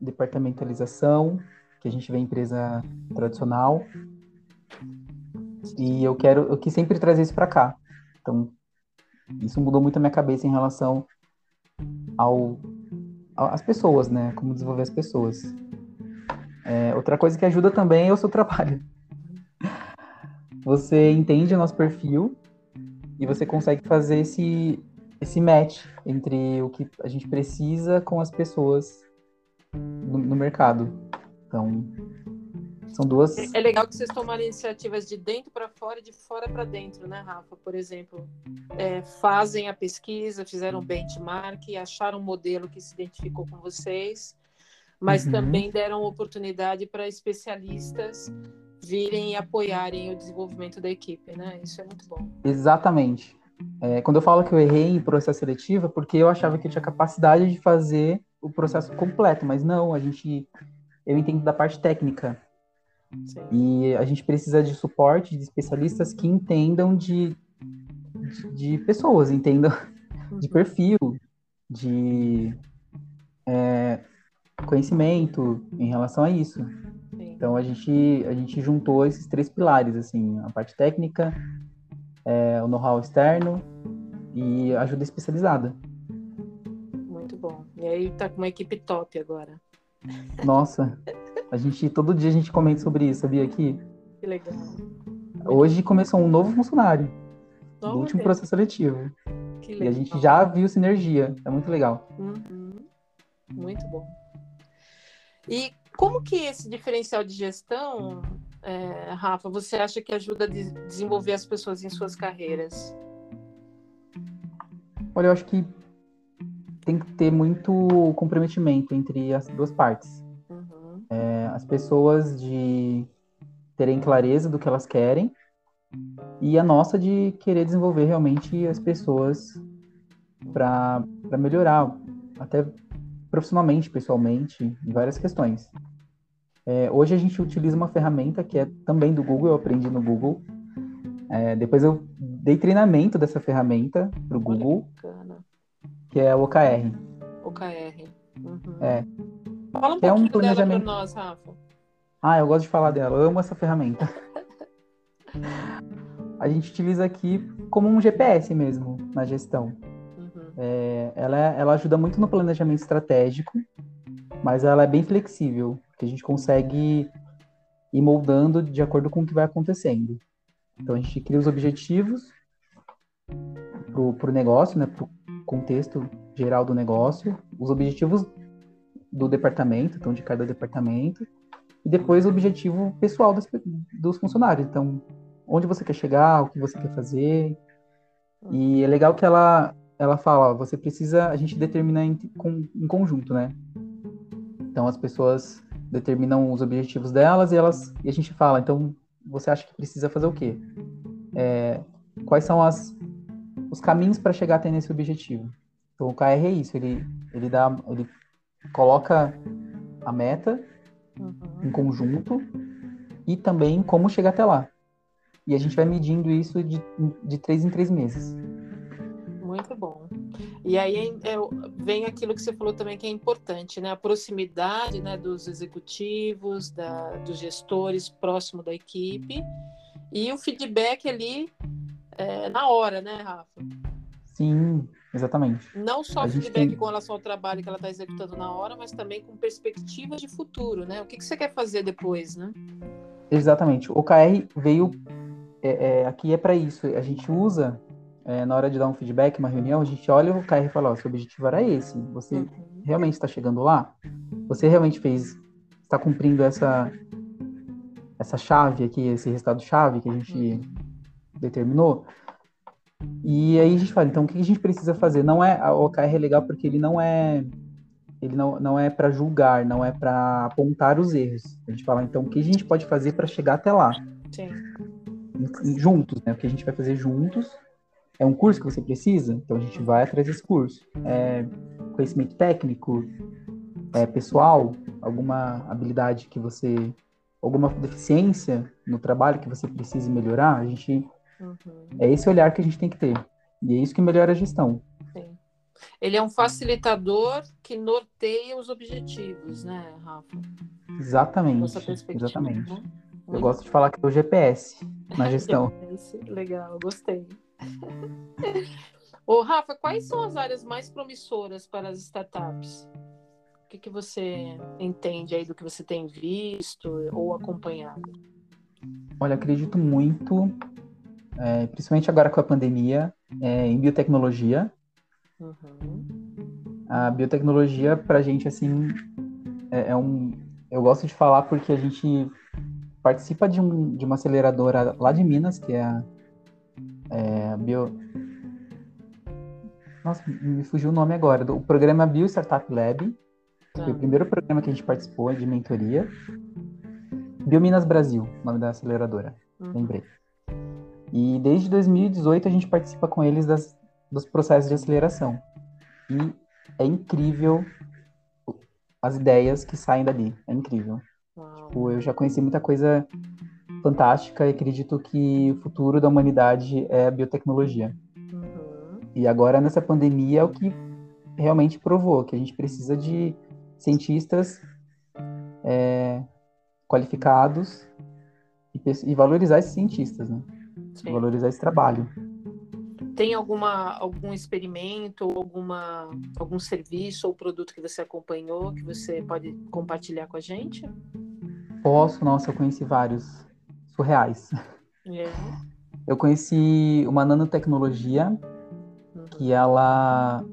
B: departamentalização que a gente vê em empresa tradicional. E eu quero, eu quis sempre trazer isso para cá. Então, isso mudou muito a minha cabeça em relação ao às pessoas, né? Como desenvolver as pessoas. É, outra coisa que ajuda também é o seu trabalho. Você entende o nosso perfil e você consegue fazer esse esse match entre o que a gente precisa com as pessoas no, no mercado. Então, são duas.
A: É, é legal que vocês tomarem iniciativas de dentro para fora e de fora para dentro, né, Rafa? Por exemplo, é, fazem a pesquisa, fizeram benchmark, acharam um modelo que se identificou com vocês, mas uhum. também deram oportunidade para especialistas virem e apoiarem o desenvolvimento da equipe, né? Isso é muito bom.
B: Exatamente. É, quando eu falo que eu errei em processo seletivo, é porque eu achava que eu tinha capacidade de fazer o processo completo, mas não, a gente, eu entendo da parte técnica. Sim. E a gente precisa de suporte de especialistas que entendam de, de, de pessoas, entendam de uhum. perfil, de é, conhecimento em relação a isso. Sim. Então a gente, a gente juntou esses três pilares, assim, a parte técnica, é, o know-how externo e ajuda especializada.
A: Muito bom. E aí tá com uma equipe top agora.
B: Nossa, a gente todo dia a gente comenta sobre isso, sabia aqui?
A: Que legal.
B: Hoje começou um novo funcionário do último processo seletivo. Que legal. E a gente já viu sinergia. É muito legal.
A: Uhum. Muito bom. E como que esse diferencial de gestão é, Rafa, você acha que ajuda a desenvolver as pessoas em suas carreiras?
B: Olha, eu acho que tem que ter muito comprometimento entre as duas partes. Uhum. É, as pessoas de terem clareza do que elas querem e a nossa de querer desenvolver realmente as pessoas para melhorar, até profissionalmente, pessoalmente, em várias questões. É, hoje a gente utiliza uma ferramenta que é também do Google, eu aprendi no Google. É, depois eu dei treinamento dessa ferramenta para o Google, que é o OKR.
A: OKR.
B: Uhum. É.
A: Fala um é pouquinho um planejamento... dela para nós, Rafa.
B: Ah, eu gosto de falar dela, eu amo essa ferramenta. a gente utiliza aqui como um GPS mesmo na gestão. Uhum. É, ela, ela ajuda muito no planejamento estratégico, mas ela é bem flexível que a gente consegue ir moldando de acordo com o que vai acontecendo. Então a gente cria os objetivos para o negócio, né, para o contexto geral do negócio, os objetivos do departamento, então de cada departamento, e depois o objetivo pessoal dos, dos funcionários. Então, onde você quer chegar, o que você quer fazer. E é legal que ela, ela fala, ó, você precisa, a gente determina em, com, em conjunto, né? Então as pessoas determinam os objetivos delas e elas e a gente fala, então você acha que precisa fazer o quê? É, quais são as, os caminhos para chegar até nesse objetivo? Então o KR é isso, ele, ele dá, ele coloca a meta uhum. em conjunto e também como chegar até lá. E a gente vai medindo isso de, de três em três meses.
A: Muito bom. E aí vem aquilo que você falou também que é importante, né? A proximidade né, dos executivos, da, dos gestores próximo da equipe e o feedback ali é, na hora, né, Rafa?
B: Sim, exatamente.
A: Não só feedback tem... com relação ao trabalho que ela está executando na hora, mas também com perspectivas de futuro, né? O que, que você quer fazer depois, né?
B: Exatamente. O KR veio é, é, aqui é para isso. A gente usa é, na hora de dar um feedback, uma reunião, a gente olha o KR e fala, ó, seu objetivo era esse, você uhum. realmente está chegando lá? Você realmente fez, está cumprindo essa essa chave aqui, esse resultado chave que a gente uhum. determinou? E aí a gente fala, então o que a gente precisa fazer? Não é o OKR é legal porque ele não é ele não, não é para julgar, não é para apontar os erros. A gente fala, então o que a gente pode fazer para chegar até lá? Sim. Juntos, né? O que a gente vai fazer juntos é um curso que você precisa? Então a gente vai atrás desse curso. É conhecimento técnico, é pessoal, alguma habilidade que você, alguma deficiência no trabalho que você precise melhorar, a gente uhum. é esse olhar que a gente tem que ter. E é isso que melhora a gestão. Sim.
A: Ele é um facilitador que norteia os objetivos, né, Rafa?
B: Exatamente. Exatamente. Né? Eu gosto de falar que é o GPS na gestão.
A: GPS, legal, gostei. Ô, Rafa, quais são as áreas mais promissoras para as startups? O que, que você entende aí do que você tem visto ou acompanhado?
B: Olha, acredito muito, é, principalmente agora com a pandemia, é, em biotecnologia.
A: Uhum.
B: A biotecnologia, pra gente, assim, é, é um. Eu gosto de falar porque a gente participa de, um, de uma aceleradora lá de Minas, que é a, é Bio. Nossa, me fugiu o nome agora. Do, o programa Bio Startup Lab.
A: Tá.
B: Foi o primeiro programa que a gente participou de mentoria. Biominas Brasil, nome da aceleradora,
A: Uhum.
B: lembrei. E desde 2018 a gente participa com eles das, dos processos de aceleração. E é incrível as ideias que saem dali. É incrível. Tipo, eu já conheci muita coisa fantástica e acredito que o futuro da humanidade é a biotecnologia.
A: Uhum.
B: E agora, nessa pandemia, é o que realmente provou que a gente precisa de cientistas é, qualificados e, e valorizar esses cientistas, né?
A: Sim.
B: Valorizar esse trabalho.
A: Tem alguma, algum experimento, alguma, algum serviço ou produto que você acompanhou que você pode compartilhar com a gente?
B: Posso, nossa, eu conheci vários surreais.
A: É.
B: Eu conheci uma nanotecnologia
A: Uhum.
B: que ela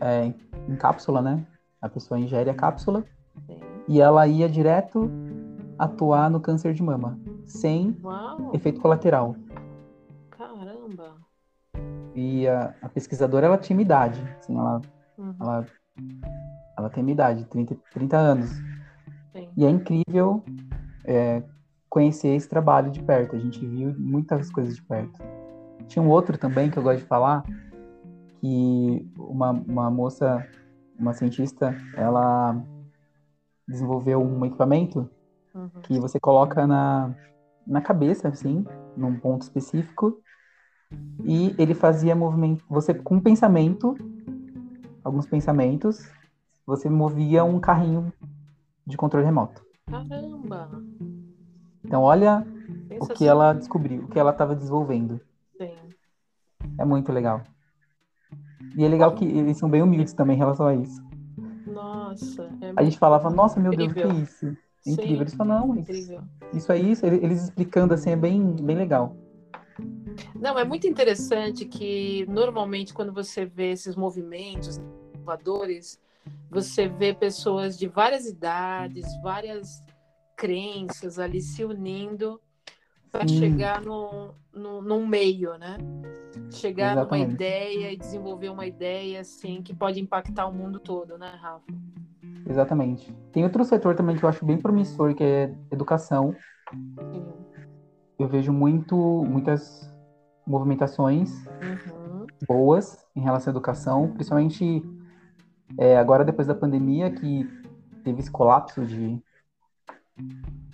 B: é em cápsula, né? A pessoa ingere a cápsula
A: Sim.
B: e ela ia direto atuar no câncer de mama, sem
A: Uau,
B: efeito colateral.
A: caramba.
B: E a, a pesquisadora, ela tinha idade, assim, ela,
A: Uhum.
B: ela, ela tem idade, 30, 30 anos. E é incrível é, conhecer esse trabalho de perto, a gente viu muitas coisas de perto. Tinha um outro também que eu gosto de falar, que uma, uma moça, uma cientista, ela desenvolveu um equipamento
A: Uhum.
B: que você coloca na, na cabeça, assim, num ponto específico, e ele fazia movimento, você com pensamento, alguns pensamentos, você movia um carrinho de controle remoto.
A: Caramba.
B: Então olha o que ela descobriu, o que ela estava desenvolvendo.
A: Sim.
B: É muito legal. E é legal que eles são bem humildes também em relação a isso.
A: Nossa. É
B: A gente falava, nossa, meu Deus, o que é
A: Incrível.
B: isso? É incrível.
A: Sim,
B: Eles falam, não, isso,
A: incrível.
B: isso é isso. Ele- Eles explicando assim é bem, bem legal.
A: Não, é muito interessante que normalmente quando você vê esses movimentos inovadores, você vê pessoas de várias idades, várias crenças ali se unindo para chegar no, no, num meio, né? Chegar
B: Exatamente.
A: numa ideia e desenvolver uma ideia assim que pode impactar o mundo todo, né, Rafa?
B: Exatamente. Tem outro setor também que eu acho bem promissor, que é educação.
A: Sim.
B: Eu vejo muito, muitas movimentações
A: Uhum.
B: boas em relação à educação, principalmente é, agora depois da pandemia que teve esse colapso de,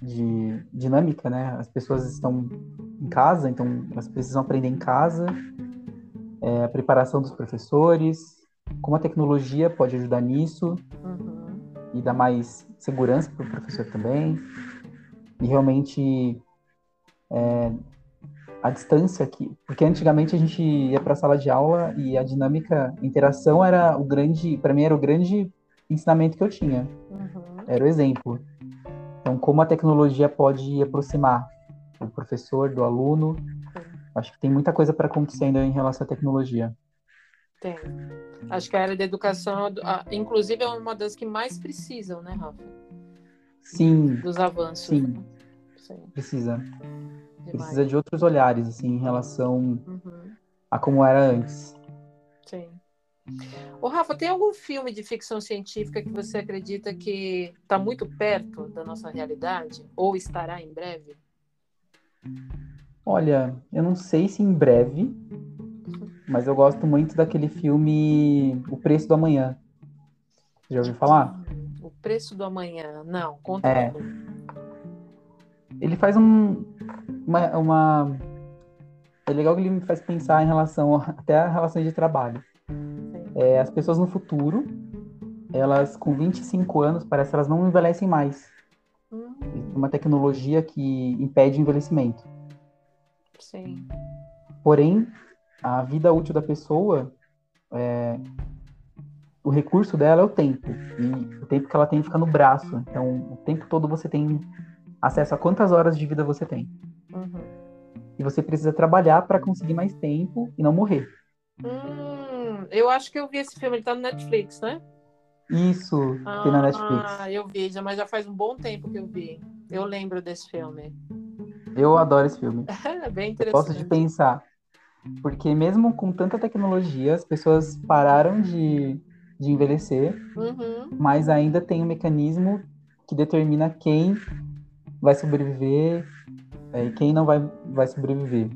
B: de dinâmica, né? As pessoas estão em casa, então elas precisam aprender em casa, é, a preparação dos professores, como a tecnologia pode ajudar nisso
A: Uhum.
B: e dar mais segurança para o professor também. E realmente é, a distância aqui, porque antigamente a gente ia para a sala de aula e a dinâmica, a interação era o grande, para mim era o grande ensinamento que eu tinha,
A: Uhum.
B: era o exemplo. Então, como a tecnologia pode aproximar o professor do aluno, acho que tem muita coisa para acontecer ainda em relação à tecnologia.
A: Tem. Acho que a área da educação, inclusive, é uma das que mais precisam, né, Rafa?
B: Sim,
A: Dos avanços.
B: Sim.
A: né? Sim,
B: precisa,
A: demais.
B: precisa de outros olhares assim em relação
A: Uhum,
B: a como era antes.
A: sim. Ô, Rafa, tem algum filme de ficção científica que você acredita que está muito perto da nossa realidade? Ou estará em breve?
B: Olha, eu não sei se em breve, mas eu gosto muito daquele filme O Preço do Amanhã. Já ouviu falar?
A: Hum, O Preço do Amanhã. Não, conta
B: É. Ele faz um, uma, uma- É legal que ele me faz pensar em relação até a relação de trabalho. É, as pessoas no futuro, elas com 25 anos, parece que elas não envelhecem mais.
A: Hum,
B: uma tecnologia que impede o envelhecimento.
A: sim.
B: Porém, a vida útil da pessoa, é, o recurso dela é o tempo. E o tempo que ela tem fica no braço. Então, o tempo todo você tem acesso a quantas horas de vida você tem.
A: Uhum.
B: E você precisa trabalhar para conseguir mais tempo e não morrer.
A: Hum, Eu acho que eu vi esse filme, ele tá no Netflix, né?
B: Isso, tem na Netflix.
A: Ah, eu vi, mas já faz um bom tempo que eu vi. Eu lembro desse filme.
B: Eu adoro esse filme.
A: É bem
B: Eu
A: interessante.
B: gosto de pensar. Porque mesmo com tanta tecnologia, as pessoas pararam de, de envelhecer,
A: Uhum.
B: mas ainda tem um mecanismo que determina quem vai sobreviver é, e quem não vai, vai sobreviver.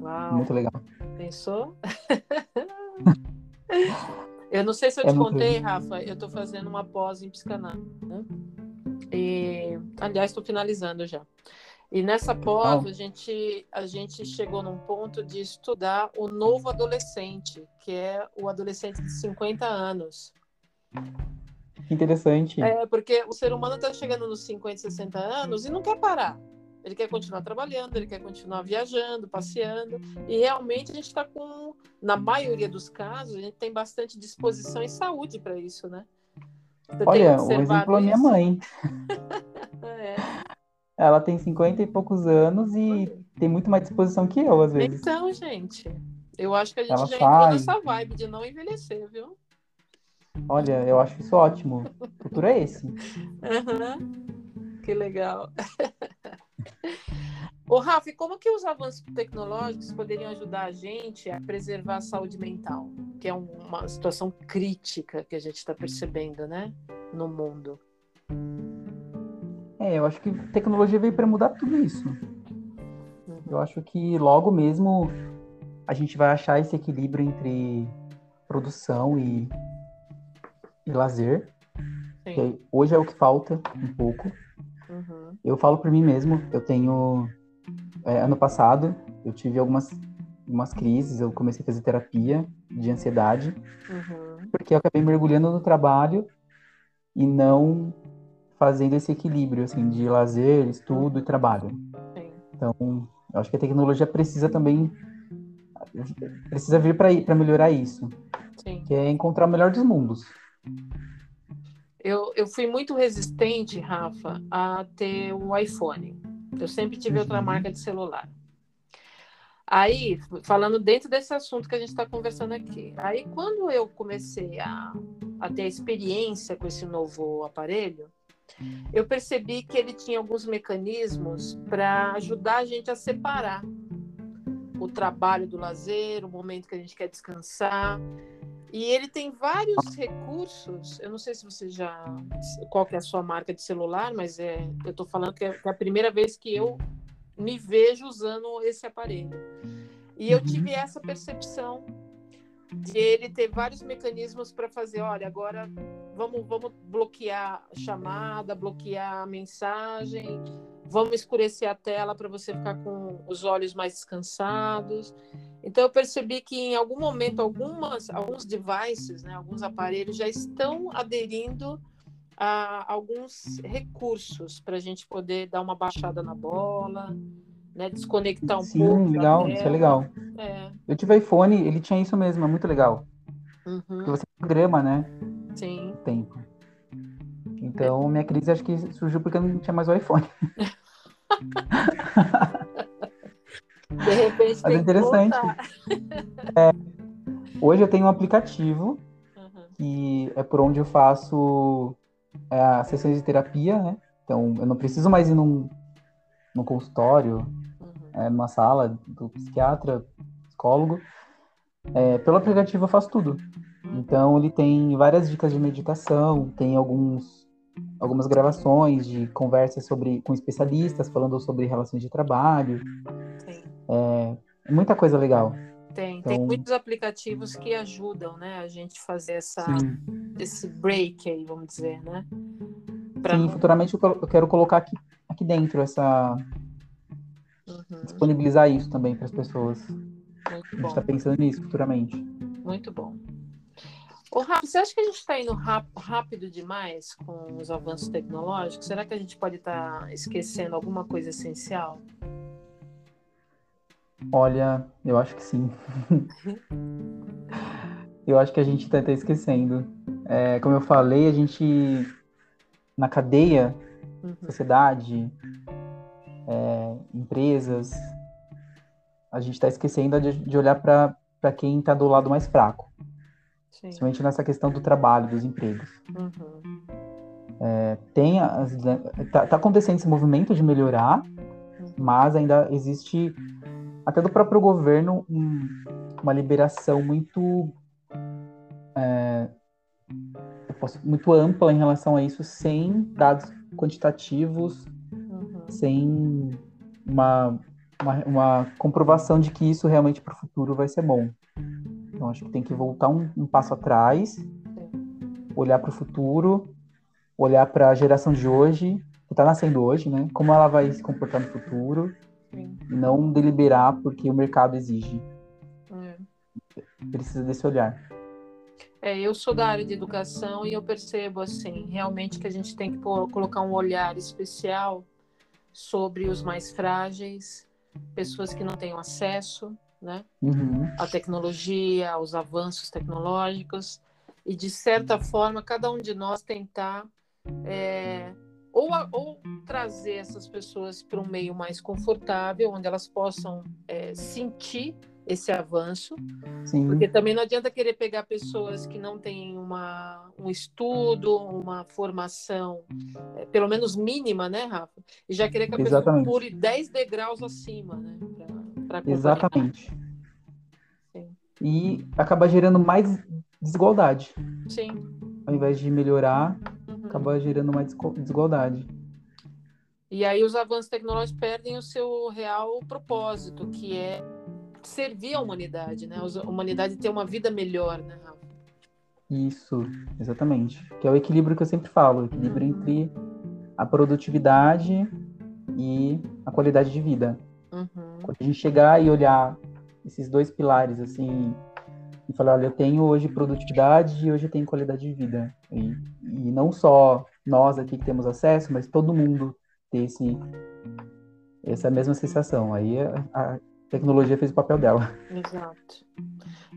A: Uau,
B: Muito legal.
A: pensou? eu não sei se eu
B: É
A: te contei,
B: legal.
A: Rafa, eu tô fazendo uma pós em psicanálise. né? E, aliás, estou finalizando já. E nessa pós, a gente, a gente chegou num ponto de estudar o novo adolescente, que é o adolescente de 50 anos.
B: Que interessante.
A: É, porque o ser humano está chegando nos 50, 60 anos e não quer parar. Ele quer continuar trabalhando, ele quer continuar viajando, passeando. E realmente a gente está com, na maioria dos casos, a gente tem bastante disposição e saúde para isso, né?
B: Olha,
A: observado
B: exemplo é minha mãe.
A: É.
B: Ela tem 50 e poucos anos e tem muito mais disposição que eu, às vezes.
A: Então, gente, eu acho que a gente
B: Ela
A: já entrou nessa vibe de não envelhecer, viu?
B: Olha, eu acho isso ótimo. O futuro é esse.
A: Aham. Que legal. Ô, Rafa, e como que os avanços tecnológicos poderiam ajudar a gente a preservar a saúde mental? Que é um- uma situação crítica que a gente está percebendo, né? No mundo.
B: É, eu acho que tecnologia veio para mudar tudo isso.
A: Uhum.
B: Eu acho que logo mesmo a gente vai achar esse equilíbrio entre produção e, e lazer,
A: Sim.
B: que hoje é o que falta um pouco.
A: Uhum.
B: Eu falo por mim mesmo, eu tenho é, ano passado eu tive algumas algumas crises, eu comecei a fazer terapia de ansiedade,
A: Uhum.
B: porque eu acabei mergulhando no trabalho e não fazendo esse equilíbrio assim de lazer, estudo e trabalho.
A: Sim.
B: Então, eu acho que a tecnologia precisa também precisa vir para melhorar isso,
A: Sim.
B: que é encontrar o melhor dos mundos.
A: Eu, eu fui muito resistente, Rafa, a ter o iPhone. Eu sempre tive outra
B: Uhum.
A: marca de celular. Aí, falando dentro desse assunto que a gente está conversando aqui, aí quando eu comecei a, a ter a experiência com esse novo aparelho, eu percebi que ele tinha alguns mecanismos para ajudar a gente a separar o trabalho do lazer, o momento que a gente quer descansar. E ele tem vários recursos. Eu não sei se você já. qual que é a sua marca de celular, mas é, eu estou falando que é, que é a primeira vez que eu me vejo usando esse aparelho. E eu
B: Uhum.
A: tive essa percepção de ele ter vários mecanismos para fazer, olha, agora vamos, vamos bloquear chamada, bloquear a mensagem, vamos escurecer a tela para você ficar com os olhos mais descansados. Então eu percebi que em algum momento algumas alguns devices, né, alguns aparelhos já estão aderindo a alguns recursos para a gente poder dar uma baixada na bola, né, desconectar um
B: Sim,
A: pouco. da
B: legal, isso é legal.
A: É.
B: Eu tive iPhone, ele tinha isso mesmo, é muito legal. Porque
A: Uhum,
B: você programa, né,
A: sim.
B: tempo. Então, minha crise acho que surgiu porque eu não tinha mais o iPhone.
A: De repente
B: Mas é
A: tem
B: interessante.
A: voltar.
B: Hoje eu tenho um aplicativo
A: Uhum,
B: que é por onde eu faço é, as sessões de terapia, né? Então, eu não preciso mais ir num, num consultório,
A: uhum.
B: é, numa sala do psiquiatra, psicólogo. É, pelo aplicativo eu faço tudo. Então, ele tem várias dicas de meditação, tem alguns, algumas gravações de conversas sobre, com especialistas falando sobre relações de trabalho.
A: Sim.
B: É muita coisa legal.
A: Tem, tem
B: Então-
A: muitos aplicativos que ajudam, né, a gente fazer essa,
B: Sim,
A: esse break aí, vamos dizer, né? Pra
B: Sim futuramente eu quero colocar aqui, aqui dentro essa.
A: Uhum,
B: disponibilizar isso também para as pessoas.
A: muito
B: A gente está pensando nisso futuramente.
A: muito bom. Ô, Rafa, você acha que a gente está indo rápido demais com os avanços tecnológicos? Será que a gente pode estar esquecendo alguma coisa essencial?
B: Olha, eu acho que sim. eu acho que a gente está até esquecendo. É, como eu falei, a gente, na cadeia,
A: Uhum,
B: sociedade, é, empresas, a gente está esquecendo de, de olhar para para quem está do lado mais fraco.
A: Sim.
B: Principalmente nessa questão do trabalho, dos empregos.
A: Uhum.
B: É, tem as, tá, tá acontecendo esse movimento de melhorar,
A: Uhum.
B: mas ainda existe, até do próprio governo, um- uma liberação muito, é, posso- muito ampla em relação a isso, sem dados quantitativos,
A: Uhum.
B: sem uma, uma, uma comprovação de que isso realmente para o futuro vai ser bom. Então acho que tem que voltar um, um passo atrás, olhar para o futuro, olhar para a geração de hoje, que está nascendo hoje, né? Como ela vai se comportar no futuro,
A: Sim.
B: e não deliberar porque o mercado exige.
A: É.
B: Precisa desse olhar.
A: É, eu sou da área de educação e eu percebo assim, realmente que a gente tem que pôr- colocar um olhar especial sobre os mais frágeis, pessoas que não têm acesso, né,
B: Uhum.
A: à tecnologia, aos avanços tecnológicos e de certa forma cada um de nós tentar é, ou, a- ou trazer essas pessoas para um meio mais confortável, onde elas possam é, sentir esse avanço
B: Sim,
A: porque também não adianta querer pegar pessoas que não têm uma, um estudo, uma formação, eh, pelo menos mínima, né, Rafa? E já querer que a
B: Exatamente.
A: pessoa pule 10 degraus acima, né? Pra
B: exatamente.
A: Sim.
B: E acaba gerando mais desigualdade.
A: Sim.
B: Ao invés de melhorar,
A: Uhum.
B: acaba gerando mais desigualdade.
A: E aí os avanços tecnológicos perdem o seu real propósito, que é servir a humanidade, né? A humanidade ter uma vida melhor, né, Rafa?
B: Isso, exatamente. Que é o equilíbrio que eu sempre falo, o equilíbrio
A: Uhum.
B: entre a produtividade e a qualidade de vida.
A: Uhum.
B: Quando a gente chegar e olhar esses dois pilares assim e falar, olha, eu tenho hoje produtividade e hoje eu tenho qualidade de vida. E, e não só nós aqui que temos acesso, mas todo mundo ter esse, essa mesma sensação. Aí a, a tecnologia fez o papel dela.
A: Exato.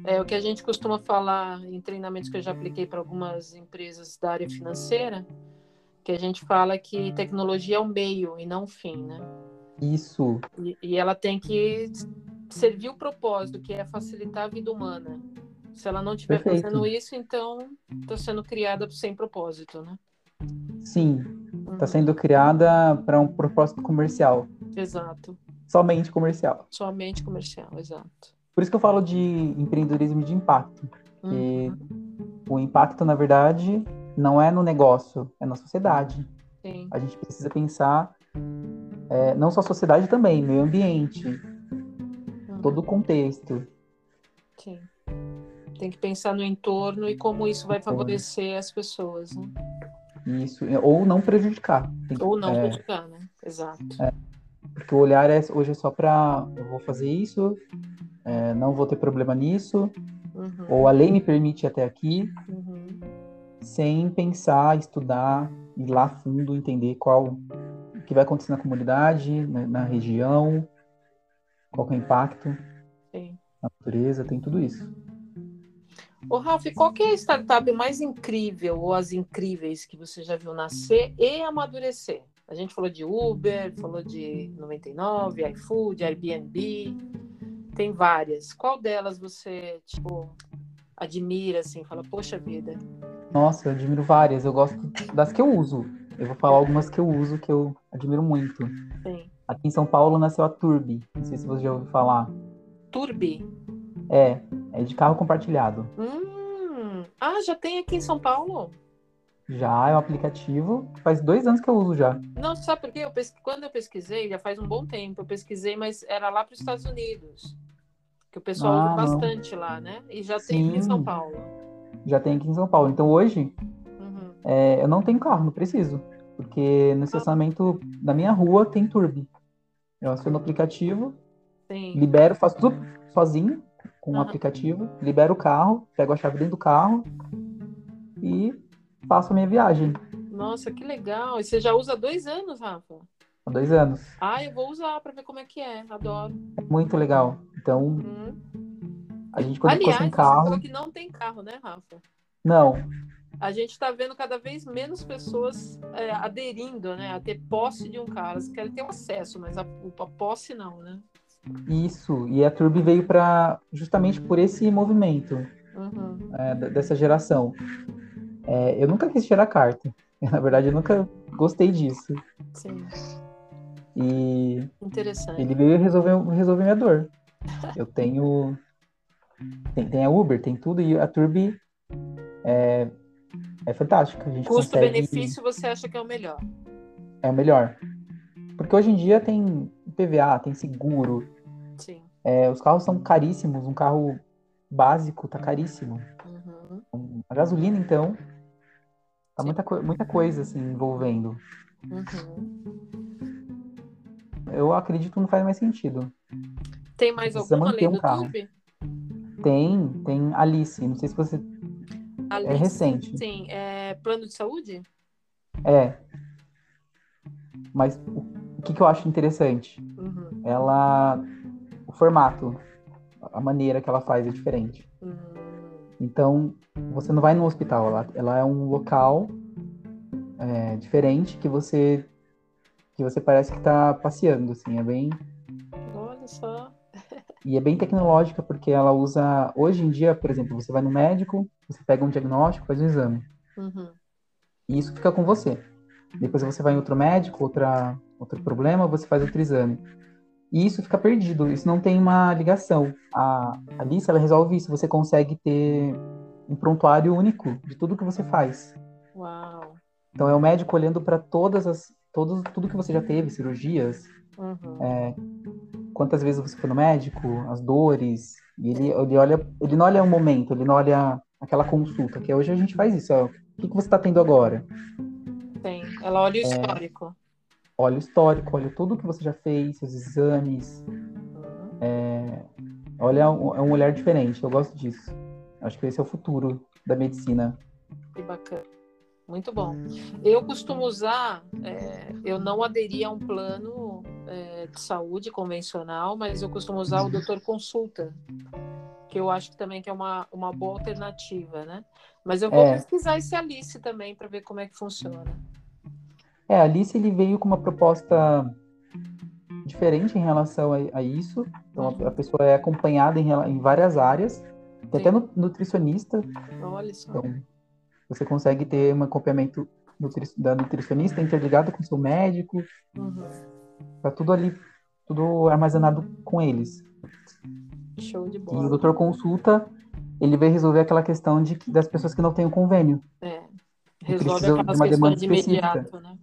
A: É o que a gente costuma falar em treinamentos que eu já apliquei para algumas empresas da área financeira, que a gente fala que tecnologia é o meio e não o fim, né?
B: Isso,
A: E, e ela tem que servir o propósito, que é facilitar a vida humana. Se ela não estiver fazendo isso, então está sendo criada sem propósito, né?
B: sim, está sendo criada para um propósito comercial,
A: Exato.
B: somente comercial.
A: Somente comercial, exato.
B: Por isso que eu falo de empreendedorismo de impacto.
A: Uhum.
B: o impacto, na verdade, não é no negócio, é na sociedade.
A: Sim.
B: A gente precisa pensar, é, não só a sociedade também, meio ambiente,
A: Uhum.
B: todo o contexto.
A: Sim. Tem que pensar no entorno e como isso vai favorecer as pessoas, né?
B: Isso, ou não prejudicar. Que-
A: Ou não
B: é,
A: prejudicar, né? Exato.
B: porque o olhar é, hoje é só para eu vou fazer isso, é, não vou ter problema nisso,
A: Uhum.
B: ou a lei me permite até aqui,
A: Uhum.
B: sem pensar, estudar, ir lá fundo, entender qual que vai acontecer na comunidade, na, na região, qual que é o impacto
A: Sim.
B: na natureza, tem tudo isso.
A: Ô, Ralf, qual é a startup mais incrível ou as incríveis que você já viu nascer e amadurecer? A gente falou de Uber, falou de 99, iFood, Airbnb, tem várias. Qual delas você, tipo, admira, assim, fala, poxa vida,
B: Nossa, eu admiro várias, eu gosto das que eu uso. Eu vou falar algumas que eu uso que eu admiro muito.
A: tem.
B: Aqui em São Paulo nasceu a Turbi, não sei se você já ouviu falar.
A: Turbi.
B: É, é de carro compartilhado.
A: Hum, ah, já tem aqui em São Paulo?
B: Já é um aplicativo, faz dois anos que eu uso já.
A: Não, sabe por quê? Eu pesqui- Quando eu pesquisei, já faz um bom tempo, eu pesquisei, mas era lá para os Estados Unidos. Que o pessoal
B: Ah,
A: usa
B: não.
A: bastante lá, né? E já tem aqui em
B: Sim.
A: São Paulo.
B: Já tem aqui em São Paulo. Então hoje. É, eu não tenho carro, não preciso. Porque no estacionamento da minha rua tem Turbi. Eu aciono o aplicativo,
A: Sim.
B: libero, faço tudo sozinho com o aplicativo, libero o carro, pego a chave dentro do carro e faço a minha viagem.
A: Nossa, que legal. E você já usa há dois anos, Rafa?
B: Há dois anos.
A: Ah, eu vou usar para ver como é que é. Adoro.
B: É muito legal. Então,
A: Uhum.
B: a gente quando
A: Aliás,
B: ficou sem
A: você
B: carro.
A: falou que não tem carro, né, Rafa?
B: Não,
A: A gente está vendo cada vez menos pessoas é, aderindo, né, a ter posse de um carro. Elas querem ter o acesso, mas a, a posse não, né?
B: Isso, e a Turbi veio para justamente por esse movimento
A: Uhum.
B: é, dessa geração. É, eu nunca quis tirar carta. Na verdade, eu nunca gostei disso.
A: Sim,
B: E
A: interessante.
B: ele veio resolver, resolver minha dor. Eu tenho. Tem, tem a Uber, tem tudo, e a Turbi é, é fantástica. A gente consegue,
A: Custo-benefício você acha que é o melhor?
B: é o melhor. Porque hoje em dia tem PVA, tem seguro,
A: Sim.
B: é, os carros são caríssimos, um carro básico tá caríssimo.
A: Uhum.
B: A gasolina, então, tá
A: Sim.
B: muita, co- muita coisa assim envolvendo.
A: Uhum.
B: Eu acredito que não faz mais sentido.
A: Tem mais
B: Precisa
A: alguma além
B: um
A: do
B: carro.
A: Tube?
B: Tem, tem Alice, não sei se você. É recente.
A: Sim, é plano de saúde?
B: É. Mas o, que, que eu acho interessante?
A: Uhum.
B: Ela. O formato, a maneira que ela faz é diferente.
A: Hum,
B: Então, você não vai no hospital, ela, ela é um local é, diferente que você que você parece que está passeando, assim, é bem
A: olha só.
B: e é bem tecnológica porque ela usa hoje em dia, por exemplo, você vai no médico, você pega um diagnóstico, faz um exame
A: Uhum.
B: e isso fica com você. Depois você vai em outro médico, outra outro problema, você faz outro exame. E isso fica perdido, isso não tem uma ligação. A Alice, ela resolve isso, você consegue ter um prontuário único de tudo que você faz.
A: Uau.
B: Então é o médico olhando para todas as todos tudo que você já teve, cirurgias,
A: Uhum.
B: É. quantas vezes você foi no médico, as dores, e ele, ele olha, ele não olha um momento, ele não olha aquela consulta, que hoje a gente faz isso, ó, o que, que você está tendo agora?
A: Tem. Ela olha o
B: É.
A: histórico.
B: Olha o histórico, olha tudo que você já fez, seus exames,
A: Uhum.
B: olha um, é um olhar diferente, eu gosto disso. Acho que esse é o futuro da medicina.
A: Que bacana. Muito bom. Eu costumo usar, é, eu não aderi a um plano é, de saúde convencional, mas eu costumo usar o doutor consulta, que eu acho que também que é uma, uma boa alternativa, né? Mas eu vou
B: É.
A: pesquisar esse Alice também para ver como é que funciona.
B: É, Alice ele veio com uma proposta diferente em relação a, a isso. Então a, a pessoa é acompanhada em, em várias áreas. Tem até nu- nutricionista,
A: Olha só.
B: então você consegue ter um acompanhamento nutri- da nutricionista interligado com o seu médico.
A: Uhum.
B: Tá tudo ali, tudo armazenado com eles.
A: Show de
B: E o
A: bola.
B: doutor consulta, ele vai resolver aquela questão de das pessoas que não têm o convênio.
A: É. Resolve
B: precisam de
A: aquelas
B: uma demanda
A: questões de imediato, né?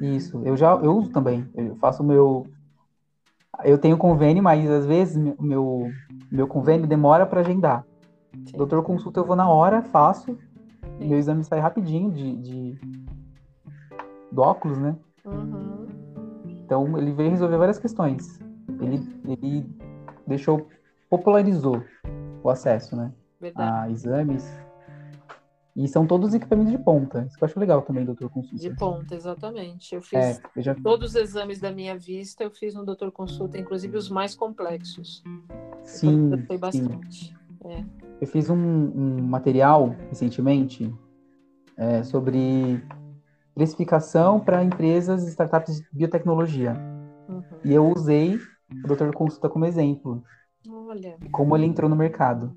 B: Isso, eu já eu uso também. Eu faço o meu. Eu tenho convênio, mas às vezes meu, meu convênio demora para agendar.
A: Sim.
B: Doutor consulta, eu vou na hora, faço.
A: Sim.
B: Meu exame sai rapidinho de, de- do óculos, né?
A: Uhum.
B: Então ele veio resolver várias questões. Ele, ele deixou, popularizou o acesso, né?
A: Verdade.
B: A exames. E são todos equipamentos de ponta. Isso que eu acho legal também, doutor consulta.
A: De ponta, exatamente. Eu fiz
B: É, eu já
A: todos os exames da minha vista, eu fiz no doutor consulta, inclusive os mais complexos.
B: sim,
A: eu gostei
B: sim.
A: bastante.
B: Eu fiz um, um material recentemente é, sobre precificação para empresas e startups de biotecnologia.
A: Uhum.
B: E eu usei o Dr. Consulta como exemplo,
A: Olha,
B: como ele entrou no mercado.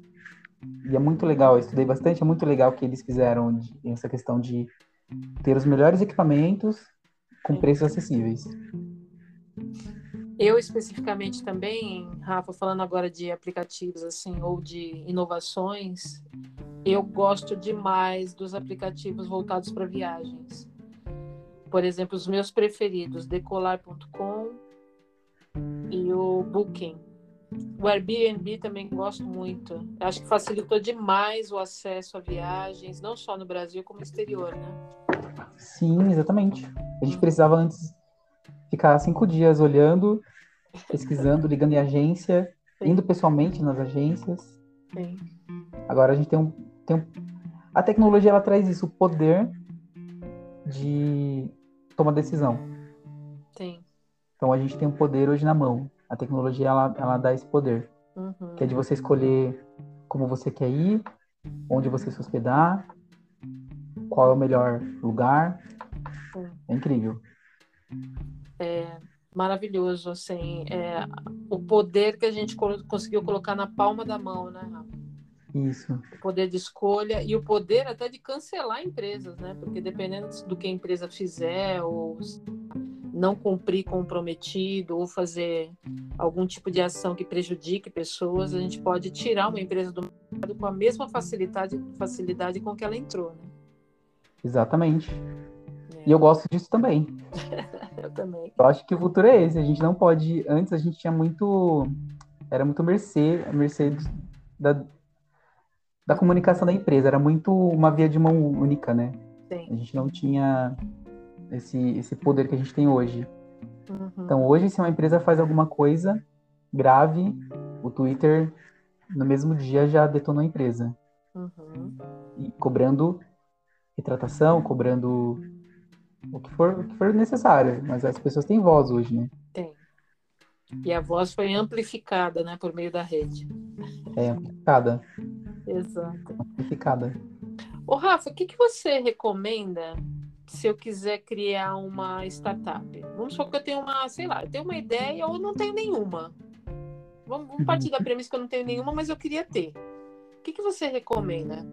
B: E é muito legal, eu estudei bastante, é muito legal que eles fizeram de- essa questão de ter os melhores equipamentos com preços acessíveis.
A: eu especificamente também, Rafa, falando agora de aplicativos assim ou de inovações, eu gosto demais dos aplicativos voltados para viagens. Por exemplo, os meus preferidos, decolar.com e o Booking. O Airbnb também gosto muito. Acho que facilitou demais o acesso a viagens, não só no Brasil, como no exterior, né?
B: Sim, exatamente. A gente precisava antes ficar cinco dias olhando, pesquisando, ligando em agência,
A: Sim.
B: indo pessoalmente nas agências.
A: Sim.
B: Agora a gente tem um, tem um... A tecnologia ela traz isso, o poder de tomar decisão.
A: Sim.
B: Então a gente tem o poder hoje na mão. A tecnologia ela, ela dá esse poder,
A: Uhum.
B: que é de você escolher como você quer ir, onde você se hospedar, qual é o melhor lugar. É incrível.
A: Maravilhoso, assim, é, o poder que a gente conseguiu colocar na palma da mão, né, Rafa?
B: Isso.
A: O poder de escolha e o poder até de cancelar empresas, né? Porque dependendo do que a empresa fizer ou não cumprir com o prometido ou fazer algum tipo de ação que prejudique pessoas, a gente pode tirar uma empresa do mercado com a mesma facilidade, facilidade com que ela entrou, né?
B: Exatamente. É. E eu gosto disso também.
A: eu também.
B: Eu acho que o futuro é esse. A gente não pode. Antes a gente tinha muito. Era muito mercê, mercê da, da comunicação da empresa. Era muito uma via de mão única, né?
A: Sim.
B: A gente não tinha esse, esse poder que a gente tem hoje.
A: Uhum.
B: Então, hoje, se uma empresa faz alguma coisa grave, o Twitter, no mesmo dia, já detonou a empresa.
A: Uhum.
B: E cobrando retratação, cobrando o que for, o que for necessário. Mas as pessoas têm voz hoje, né?
A: Tem. E a voz foi amplificada, né, por meio da rede.
B: É, amplificada.
A: Exato.
B: Amplificada.
A: Ô, Rafa, o que, que você recomenda se eu quiser criar uma startup? Vamos supor que eu tenho uma, sei lá, eu tenho uma ideia ou não tenho nenhuma. Vamos, vamos partir da premissa que eu não tenho nenhuma, mas eu queria ter. O que, que você recomenda?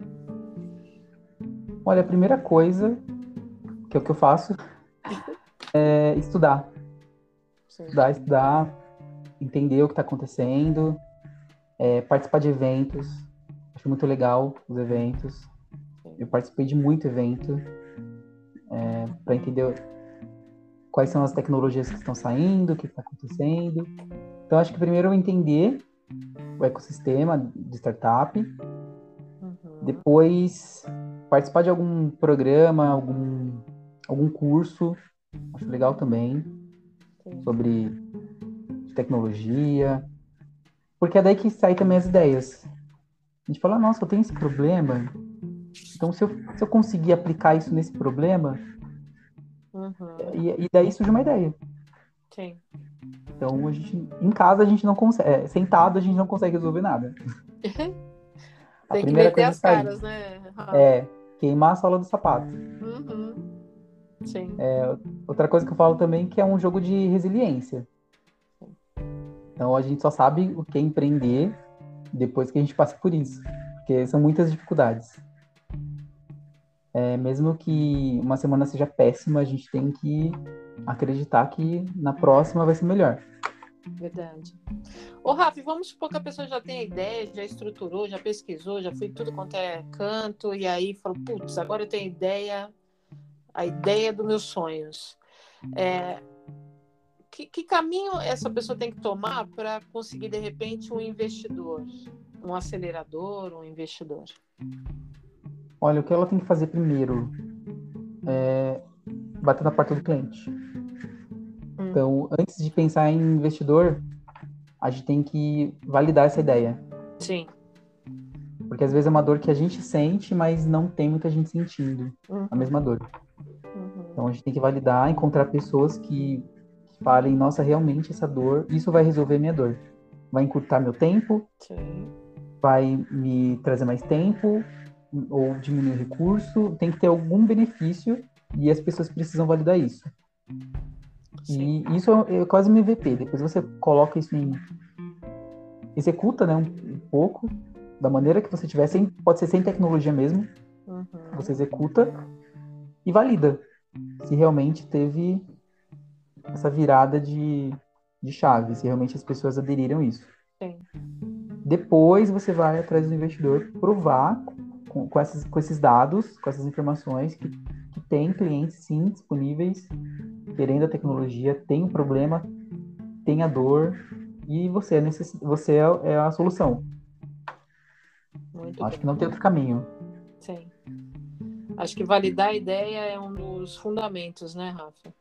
B: Olha, a primeira coisa, que é o que eu faço, é estudar. Sim. Estudar, estudar, entender o que está acontecendo, é, participar de eventos. Acho muito legal os eventos. Eu participei de muito evento é, para entender quais são as tecnologias que estão saindo, o que está acontecendo. Então, acho que primeiro eu entender o ecossistema de startup,
A: uhum.
B: depois participar de algum programa, algum, algum curso, acho legal também, Sim. sobre tecnologia, porque é daí que sai também as ideias. A gente fala, nossa, eu tenho esse problema, então se eu, se eu conseguir aplicar isso nesse problema,
A: uhum.
B: e, e, daí surge uma ideia.
A: Sim.
B: Então a gente, em casa a gente não consegue, é, sentado a gente não consegue resolver nada.
A: Tem que meter as caras, né?
B: É, queimar a sola do sapato.
A: Uhum. Sim.
B: É, outra coisa que eu falo também que é um jogo de resiliência. Então a gente só sabe o que é empreender depois que a gente passa por isso, porque são muitas dificuldades. É, mesmo que uma semana seja péssima, a gente tem que acreditar que na próxima vai ser melhor.
A: Verdade. Ô, Rafa, vamos supor que a pessoa já tem a ideia, já estruturou, já pesquisou, já foi tudo quanto é canto, e aí falou, putz, agora eu tenho a ideia, a ideia dos meus sonhos. É, que, que caminho essa pessoa tem que tomar para conseguir, de repente, um investidor, um acelerador, um investidor?
B: Olha, o que ela tem que fazer primeiro é bater na porta do cliente. Hum. Então, antes de pensar em investidor, a gente tem que validar essa ideia.
A: Sim.
B: Porque às vezes é uma dor que a gente sente, mas não tem muita gente sentindo uhum. a mesma dor.
A: Uhum.
B: Então a gente tem que validar, encontrar pessoas que falem, nossa, realmente essa dor, isso vai resolver minha dor. Vai encurtar meu tempo,
A: Sim.
B: vai me trazer mais tempo, ou diminuir o recurso, tem que ter algum benefício e as pessoas precisam validar isso. Sim. E isso é quase um MVP. Depois você coloca isso em. executa né, um, um pouco, da maneira que você tiver, sem, pode ser sem tecnologia mesmo.
A: Uhum.
B: Você executa e valida se realmente teve essa virada de, de chave, se realmente as pessoas aderiram a isso.
A: Sim.
B: Depois você vai atrás do investidor provar com, com, esses, com esses dados, com essas informações, que, que tem clientes sim disponíveis, querendo a tecnologia, tem um problema, tem a dor, e você é, necess... você é, é a solução.
A: Muito
B: Acho
A: bem.
B: que não tem outro caminho.
A: Sim. Acho que validar a ideia é um dos fundamentos, né, Rafa?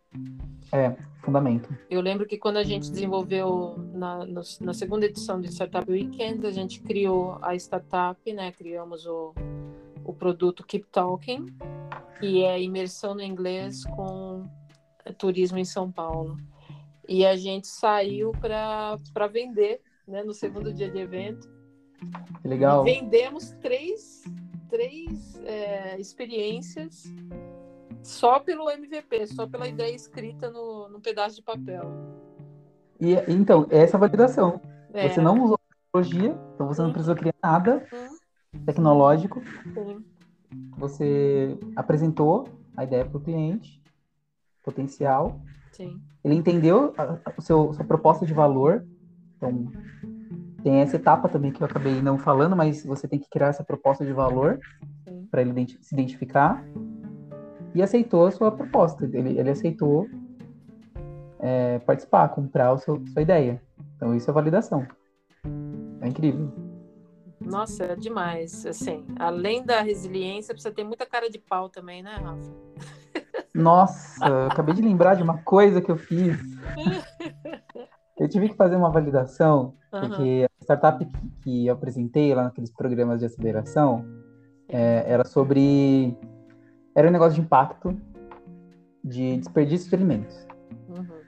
B: É, fundamento.
A: Eu lembro que quando a gente desenvolveu na, no, na segunda edição de Startup Weekend, a gente criou a startup, né? Criamos o, o produto Keep Talking, que é imersão no inglês com turismo em São Paulo. E a gente saiu para vender, né? No segundo dia de evento.
B: Que legal.
A: E vendemos três, três é, experiências só pelo MVP, só pela ideia escrita no, no pedaço de papel.
B: E, então, essa é a validação.
A: É.
B: Você não usou tecnologia, então você não
A: Uhum.
B: precisou criar nada
A: Hum,
B: tecnológico.
A: sim.
B: Você apresentou a ideia para o cliente, potencial.
A: Sim.
B: Ele entendeu a, a- o seu, sua proposta de valor. Então, tem essa etapa também que eu acabei não falando, mas você tem que criar essa proposta de valor para ele se identificar. E aceitou a sua proposta. Ele, ele aceitou é, participar, comprar a sua ideia. Então, isso é validação. É incrível.
A: Nossa, é demais. Assim, além da resiliência, precisa ter muita cara de pau também, né, Rafa?
B: Nossa, acabei de lembrar de uma coisa que eu fiz. Eu tive que fazer uma validação,
A: Aham.
B: porque a startup que, que eu apresentei lá naqueles programas de aceleração é, era sobre. Era um negócio de impacto de desperdício de alimentos.
A: Uhum.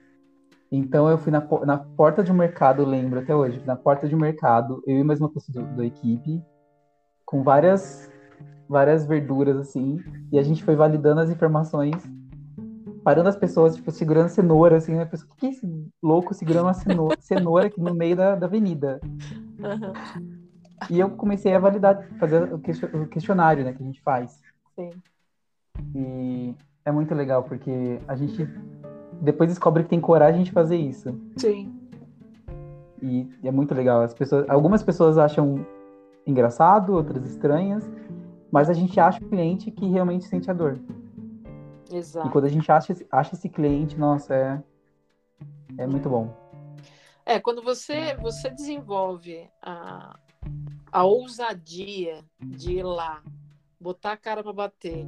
B: Então eu fui na, na porta de um mercado, lembro até hoje, na porta de um mercado, eu e mais uma pessoa do- da equipe, com várias, várias verduras assim, e a gente foi validando as informações, parando as pessoas, tipo, segurando cenoura, assim, né? A pessoa, o que é esse louco segurando uma cenoura, cenoura aqui no meio da, da avenida?
A: Aham.
B: E eu comecei a validar, fazer o question- o questionário, né, que a gente faz.
A: Sim.
B: E é muito legal, porque a gente depois descobre que tem coragem de fazer isso.
A: Sim.
B: E é muito legal. As pessoas, algumas pessoas acham engraçado, outras estranhas, mas a gente acha o cliente que realmente sente a dor. E
A: Exato.
B: quando a gente acha, esse- acha esse cliente, nossa, é, é muito bom.
A: É, quando você, você desenvolve a, a ousadia de ir lá, botar a cara para bater,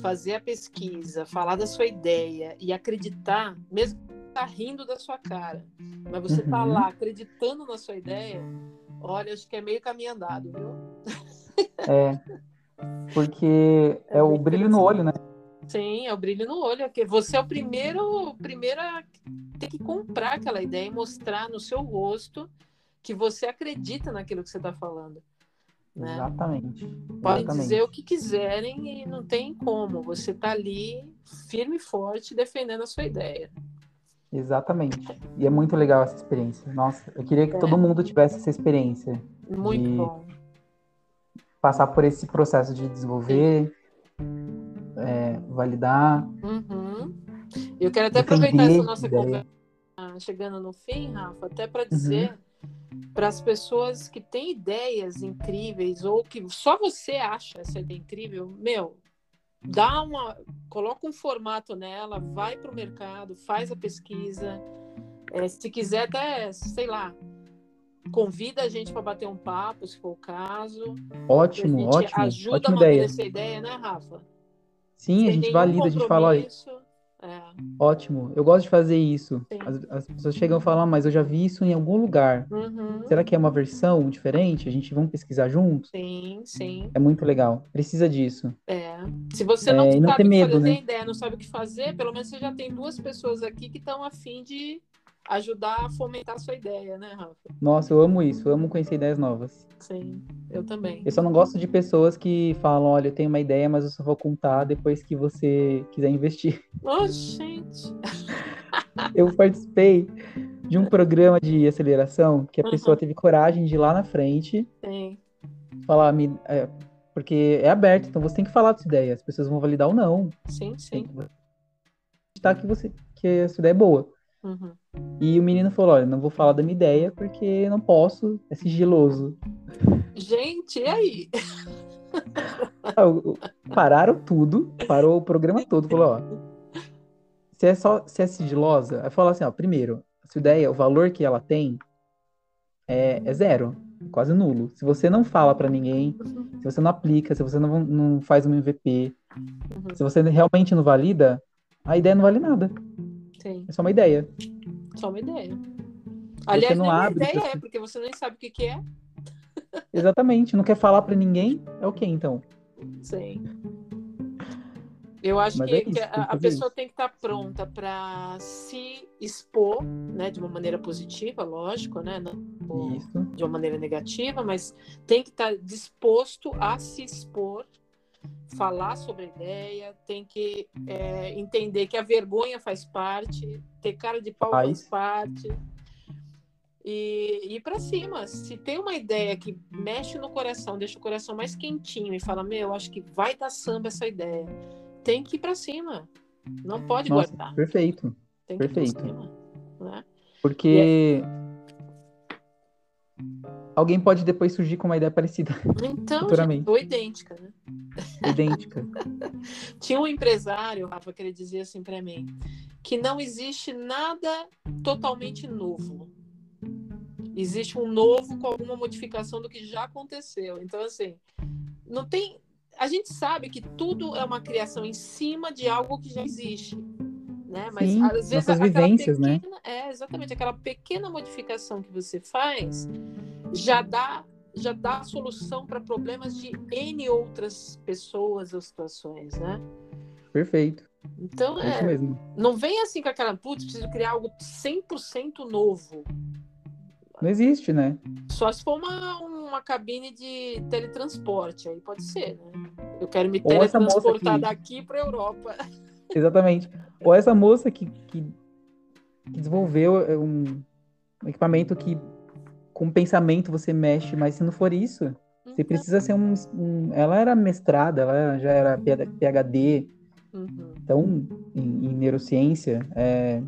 A: fazer a pesquisa, falar da sua ideia e acreditar, mesmo que tá rindo da sua cara, mas você tá
B: Uhum.
A: lá acreditando na sua ideia, olha, acho que é meio caminho andado, viu?
B: É, porque é, o
A: muito
B: brilho no olho, né?
A: Sim, é o brilho no olho, porque você é o primeiro, o primeiro a ter que comprar aquela ideia e mostrar no seu rosto que você acredita naquilo que você está falando. Né?
B: Exatamente.
A: Podem
B: Exatamente.
A: dizer o que quiserem e não tem como. Você está ali firme e forte defendendo a sua ideia.
B: Exatamente. E é muito legal essa experiência. Nossa, eu queria que
A: É.
B: todo mundo tivesse essa experiência.
A: Muito bom.
B: Passar por esse processo de desenvolver, é, validar.
A: Uhum. Eu quero até aproveitar essa nossa
B: ideia.
A: conversa chegando no fim, Rafa, até
B: Uhum.
A: para dizer para as pessoas que têm ideias incríveis ou que só você acha essa ideia incrível, meu, dá uma, coloca um formato nela, vai para o mercado, faz a pesquisa, é, se quiser até, sei lá, convida a gente para bater um papo, se for o caso.
B: Ótimo,
A: a gente
B: ótimo.
A: ajuda
B: ótima
A: a manter
B: ideia.
A: essa ideia, né, Rafa?
B: Sim, a
A: Sem
B: gente
A: nenhum
B: valida, a gente fala, olha,
A: compromisso. É,
B: ótimo, eu gosto de fazer isso. As, as pessoas chegam e falam, "Ah, mas eu já vi isso em algum lugar.
A: uhum.
B: Será que é uma versão diferente? A gente vamos pesquisar juntos?
A: Sim, sim.
B: É muito legal. Precisa disso.
A: É. Se você não
B: É, não
A: sabe
B: ter
A: o que
B: medo,
A: fazer,
B: né?
A: tem ideia, não sabe o que fazer, pelo menos você já tem duas pessoas aqui que estão afim de ajudar a fomentar a sua ideia, né, Rafa?
B: Nossa, eu amo isso. Eu amo conhecer ideias novas.
A: Sim, eu também.
B: Eu só não gosto de pessoas que falam, olha, eu tenho uma ideia, mas eu só vou contar depois que você quiser investir.
A: Oh, gente.
B: Eu participei de um programa de aceleração que a
A: Uhum.
B: pessoa teve coragem de ir lá na frente
A: Sim,
B: falar, me- é, porque é aberto, então você tem que falar da sua ideia. As pessoas vão validar ou não.
A: sim,
B: Tem
A: sim.
B: que acreditar que, você, que a sua ideia é boa.
A: Uhum.
B: E o menino falou, olha, não vou falar da minha ideia porque não posso, é sigiloso.
A: Gente, e aí?
B: Ah, Pararam tudo, parou o programa todo, falou, ó, se é só, se é sigilosa, aí falou assim, ó, primeiro, a sua ideia, o valor que ela tem é, é zero, quase nulo. Se você não fala pra ninguém, se você não aplica, se você não, não faz um MVP,
A: Uhum.
B: se você realmente não valida, a ideia não vale nada.
A: Sim,
B: É só uma ideia.
A: só uma ideia. Aliás,
B: não
A: nem uma
B: abre
A: ideia
B: pra-
A: é, porque você nem sabe o que, que é.
B: Exatamente. Não quer falar pra ninguém, é o que então?
A: Sim. Eu acho
B: Mas
A: que,
B: é isso,
A: que a, a pessoa
B: isso.
A: tem que estar pronta para se expor, né, de uma maneira positiva, lógico, né, não
B: Isso.
A: de uma maneira negativa, mas tem que estar disposto a se expor, falar sobre a ideia, tem que é, entender que a vergonha faz parte, ter cara de pau faz,
B: Faz.
A: parte, e ir para cima. Se tem uma ideia que mexe no coração, deixa o coração mais quentinho e fala: Meu, acho que vai dar samba essa ideia. Tem que ir para cima. Não pode
B: Nossa,
A: guardar.
B: Perfeito.
A: Tem que ir pra
B: perfeito.
A: cima. Né?
B: Porque alguém pode depois surgir com uma ideia parecida,
A: Então, ou idêntica, né?
B: idêntica.
A: Tinha um empresário, Rafa, que ele dizia assim para mim, que não existe nada totalmente novo. Existe um novo com alguma modificação do que já aconteceu. Então, assim, não tem. A gente sabe que tudo é uma criação em cima de algo que já existe. Né? Mas
B: Sim,
A: às vezes aquela
B: vivências, né?
A: pequena, é exatamente aquela pequena modificação que você faz já dá já dá solução para problemas de N outras pessoas ou situações, né?
B: Perfeito.
A: Então,
B: É
A: é, não vem assim com aquela, putz, preciso criar algo 100% novo.
B: Não existe, né?
A: Só se for uma, uma cabine de teletransporte, aí pode ser, né? Eu quero me teletransportar
B: que-
A: daqui para Europa.
B: Exatamente. Ou essa moça que, que, que desenvolveu é, um equipamento que com pensamento você mexe, mas se não for isso, você precisa ser um, um- Ela era mestrada, ela já era PhD,
A: Uhum.
B: então, em, em neurociência, é,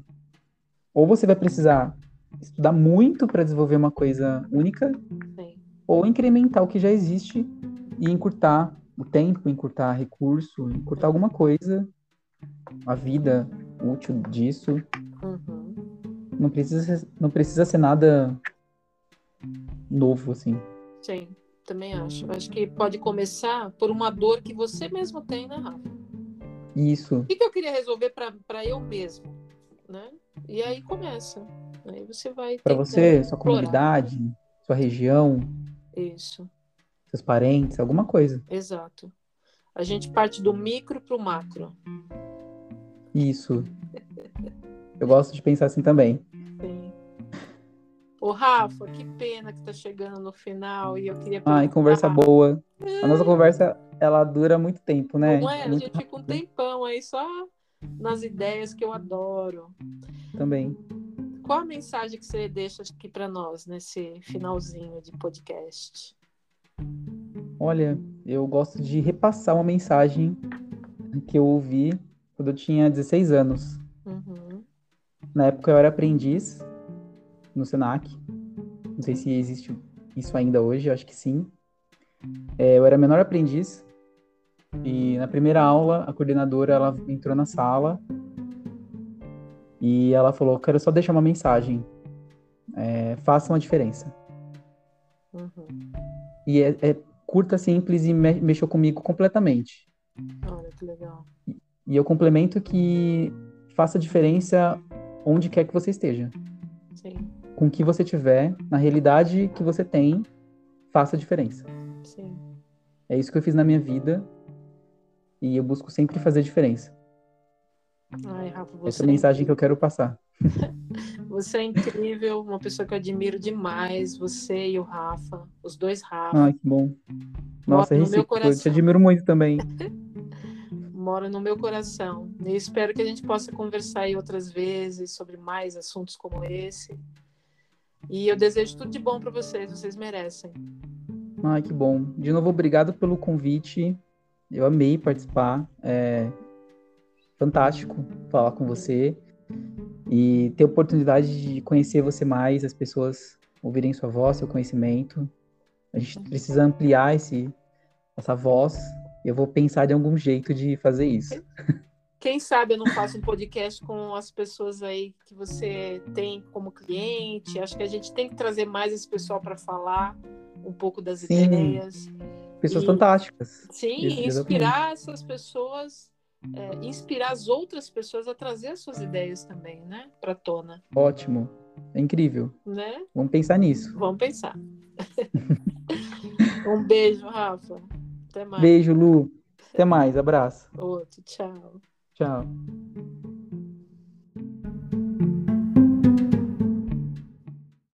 B: ou você vai precisar estudar muito para desenvolver uma coisa única,
A: Sim.
B: ou incrementar o que já existe e encurtar o tempo, encurtar recurso, encurtar alguma coisa, a vida útil disso.
A: Uhum.
B: Não precisa não precisa ser nada novo, assim.
A: Sim, também acho. Acho que pode começar por uma dor que você mesmo tem, né, Rafa?
B: Isso,
A: O que, que eu queria resolver para eu mesmo, né? E aí começa. Aí você vai
B: para você, sua
A: explorar.
B: comunidade, sua região,
A: Isso,
B: seus parentes, alguma coisa.
A: exato. A gente parte do micro para o macro.
B: Isso. Eu gosto de pensar assim também.
A: Ô, Rafa, que pena que tá chegando no final e eu queria
B: Ai, conversa
A: perguntar-
B: boa. A nossa conversa, ela dura muito tempo, né?
A: Não é? A
B: Muito
A: gente fica um tempão aí só nas ideias que eu adoro.
B: também.
A: Qual a mensagem que você deixa aqui para nós nesse finalzinho de podcast?
B: Olha, eu gosto de repassar uma mensagem que eu ouvi quando eu tinha 16 anos.
A: Uhum.
B: Na época eu era aprendiz no Senac. Não sei se existe isso ainda hoje, eu acho que sim. É, eu era menor aprendiz e na primeira aula a coordenadora ela entrou na sala e ela falou: "Quero só deixar uma mensagem. É, faça uma diferença."
A: Uhum.
B: E é, é curta, simples e me- mexeu comigo completamente.
A: Olha que legal.
B: E eu complemento que faça diferença onde quer que você esteja.
A: Sim,
B: Com o que você tiver, na realidade que você tem, faça diferença.
A: sim.
B: É isso que eu fiz na minha vida e eu busco sempre fazer diferença.
A: Ai, Rafa,
B: Essa
A: você,
B: é a mensagem que eu quero passar.
A: você é incrível, uma pessoa que eu admiro demais, você e o Rafa, os dois Rafa,
B: Ai, que bom. Nossa,
A: Mora no meu
B: recíproco. Eu te
A: coração.
B: admiro muito também.
A: moram no meu coração. E espero que a gente possa conversar aí outras vezes sobre mais assuntos como esse. E eu desejo tudo de bom para vocês, vocês merecem.
B: Ai, que bom. De novo, obrigado pelo convite. Eu amei participar. É fantástico falar com você e ter a oportunidade de conhecer você mais, as pessoas ouvirem sua voz, seu conhecimento. A gente precisa ampliar esse, essa voz. Eu vou pensar de algum jeito de fazer isso.
A: Quem sabe eu não faço um podcast com as pessoas aí que você tem como cliente. Acho que a gente tem que trazer mais esse pessoal para falar um pouco das
B: Sim.
A: ideias.
B: Pessoas
A: E-
B: fantásticas.
A: Sim, inspirar essas pessoas, é, inspirar as outras pessoas a trazer as suas ideias também, né? Para tona,
B: Ótimo. É incrível.
A: né?
B: Vamos pensar nisso.
A: Vamos pensar. um beijo, Rafa. Até mais.
B: Beijo, Lu. Até mais. Abraço.
A: Outro, tchau.
B: Tchau.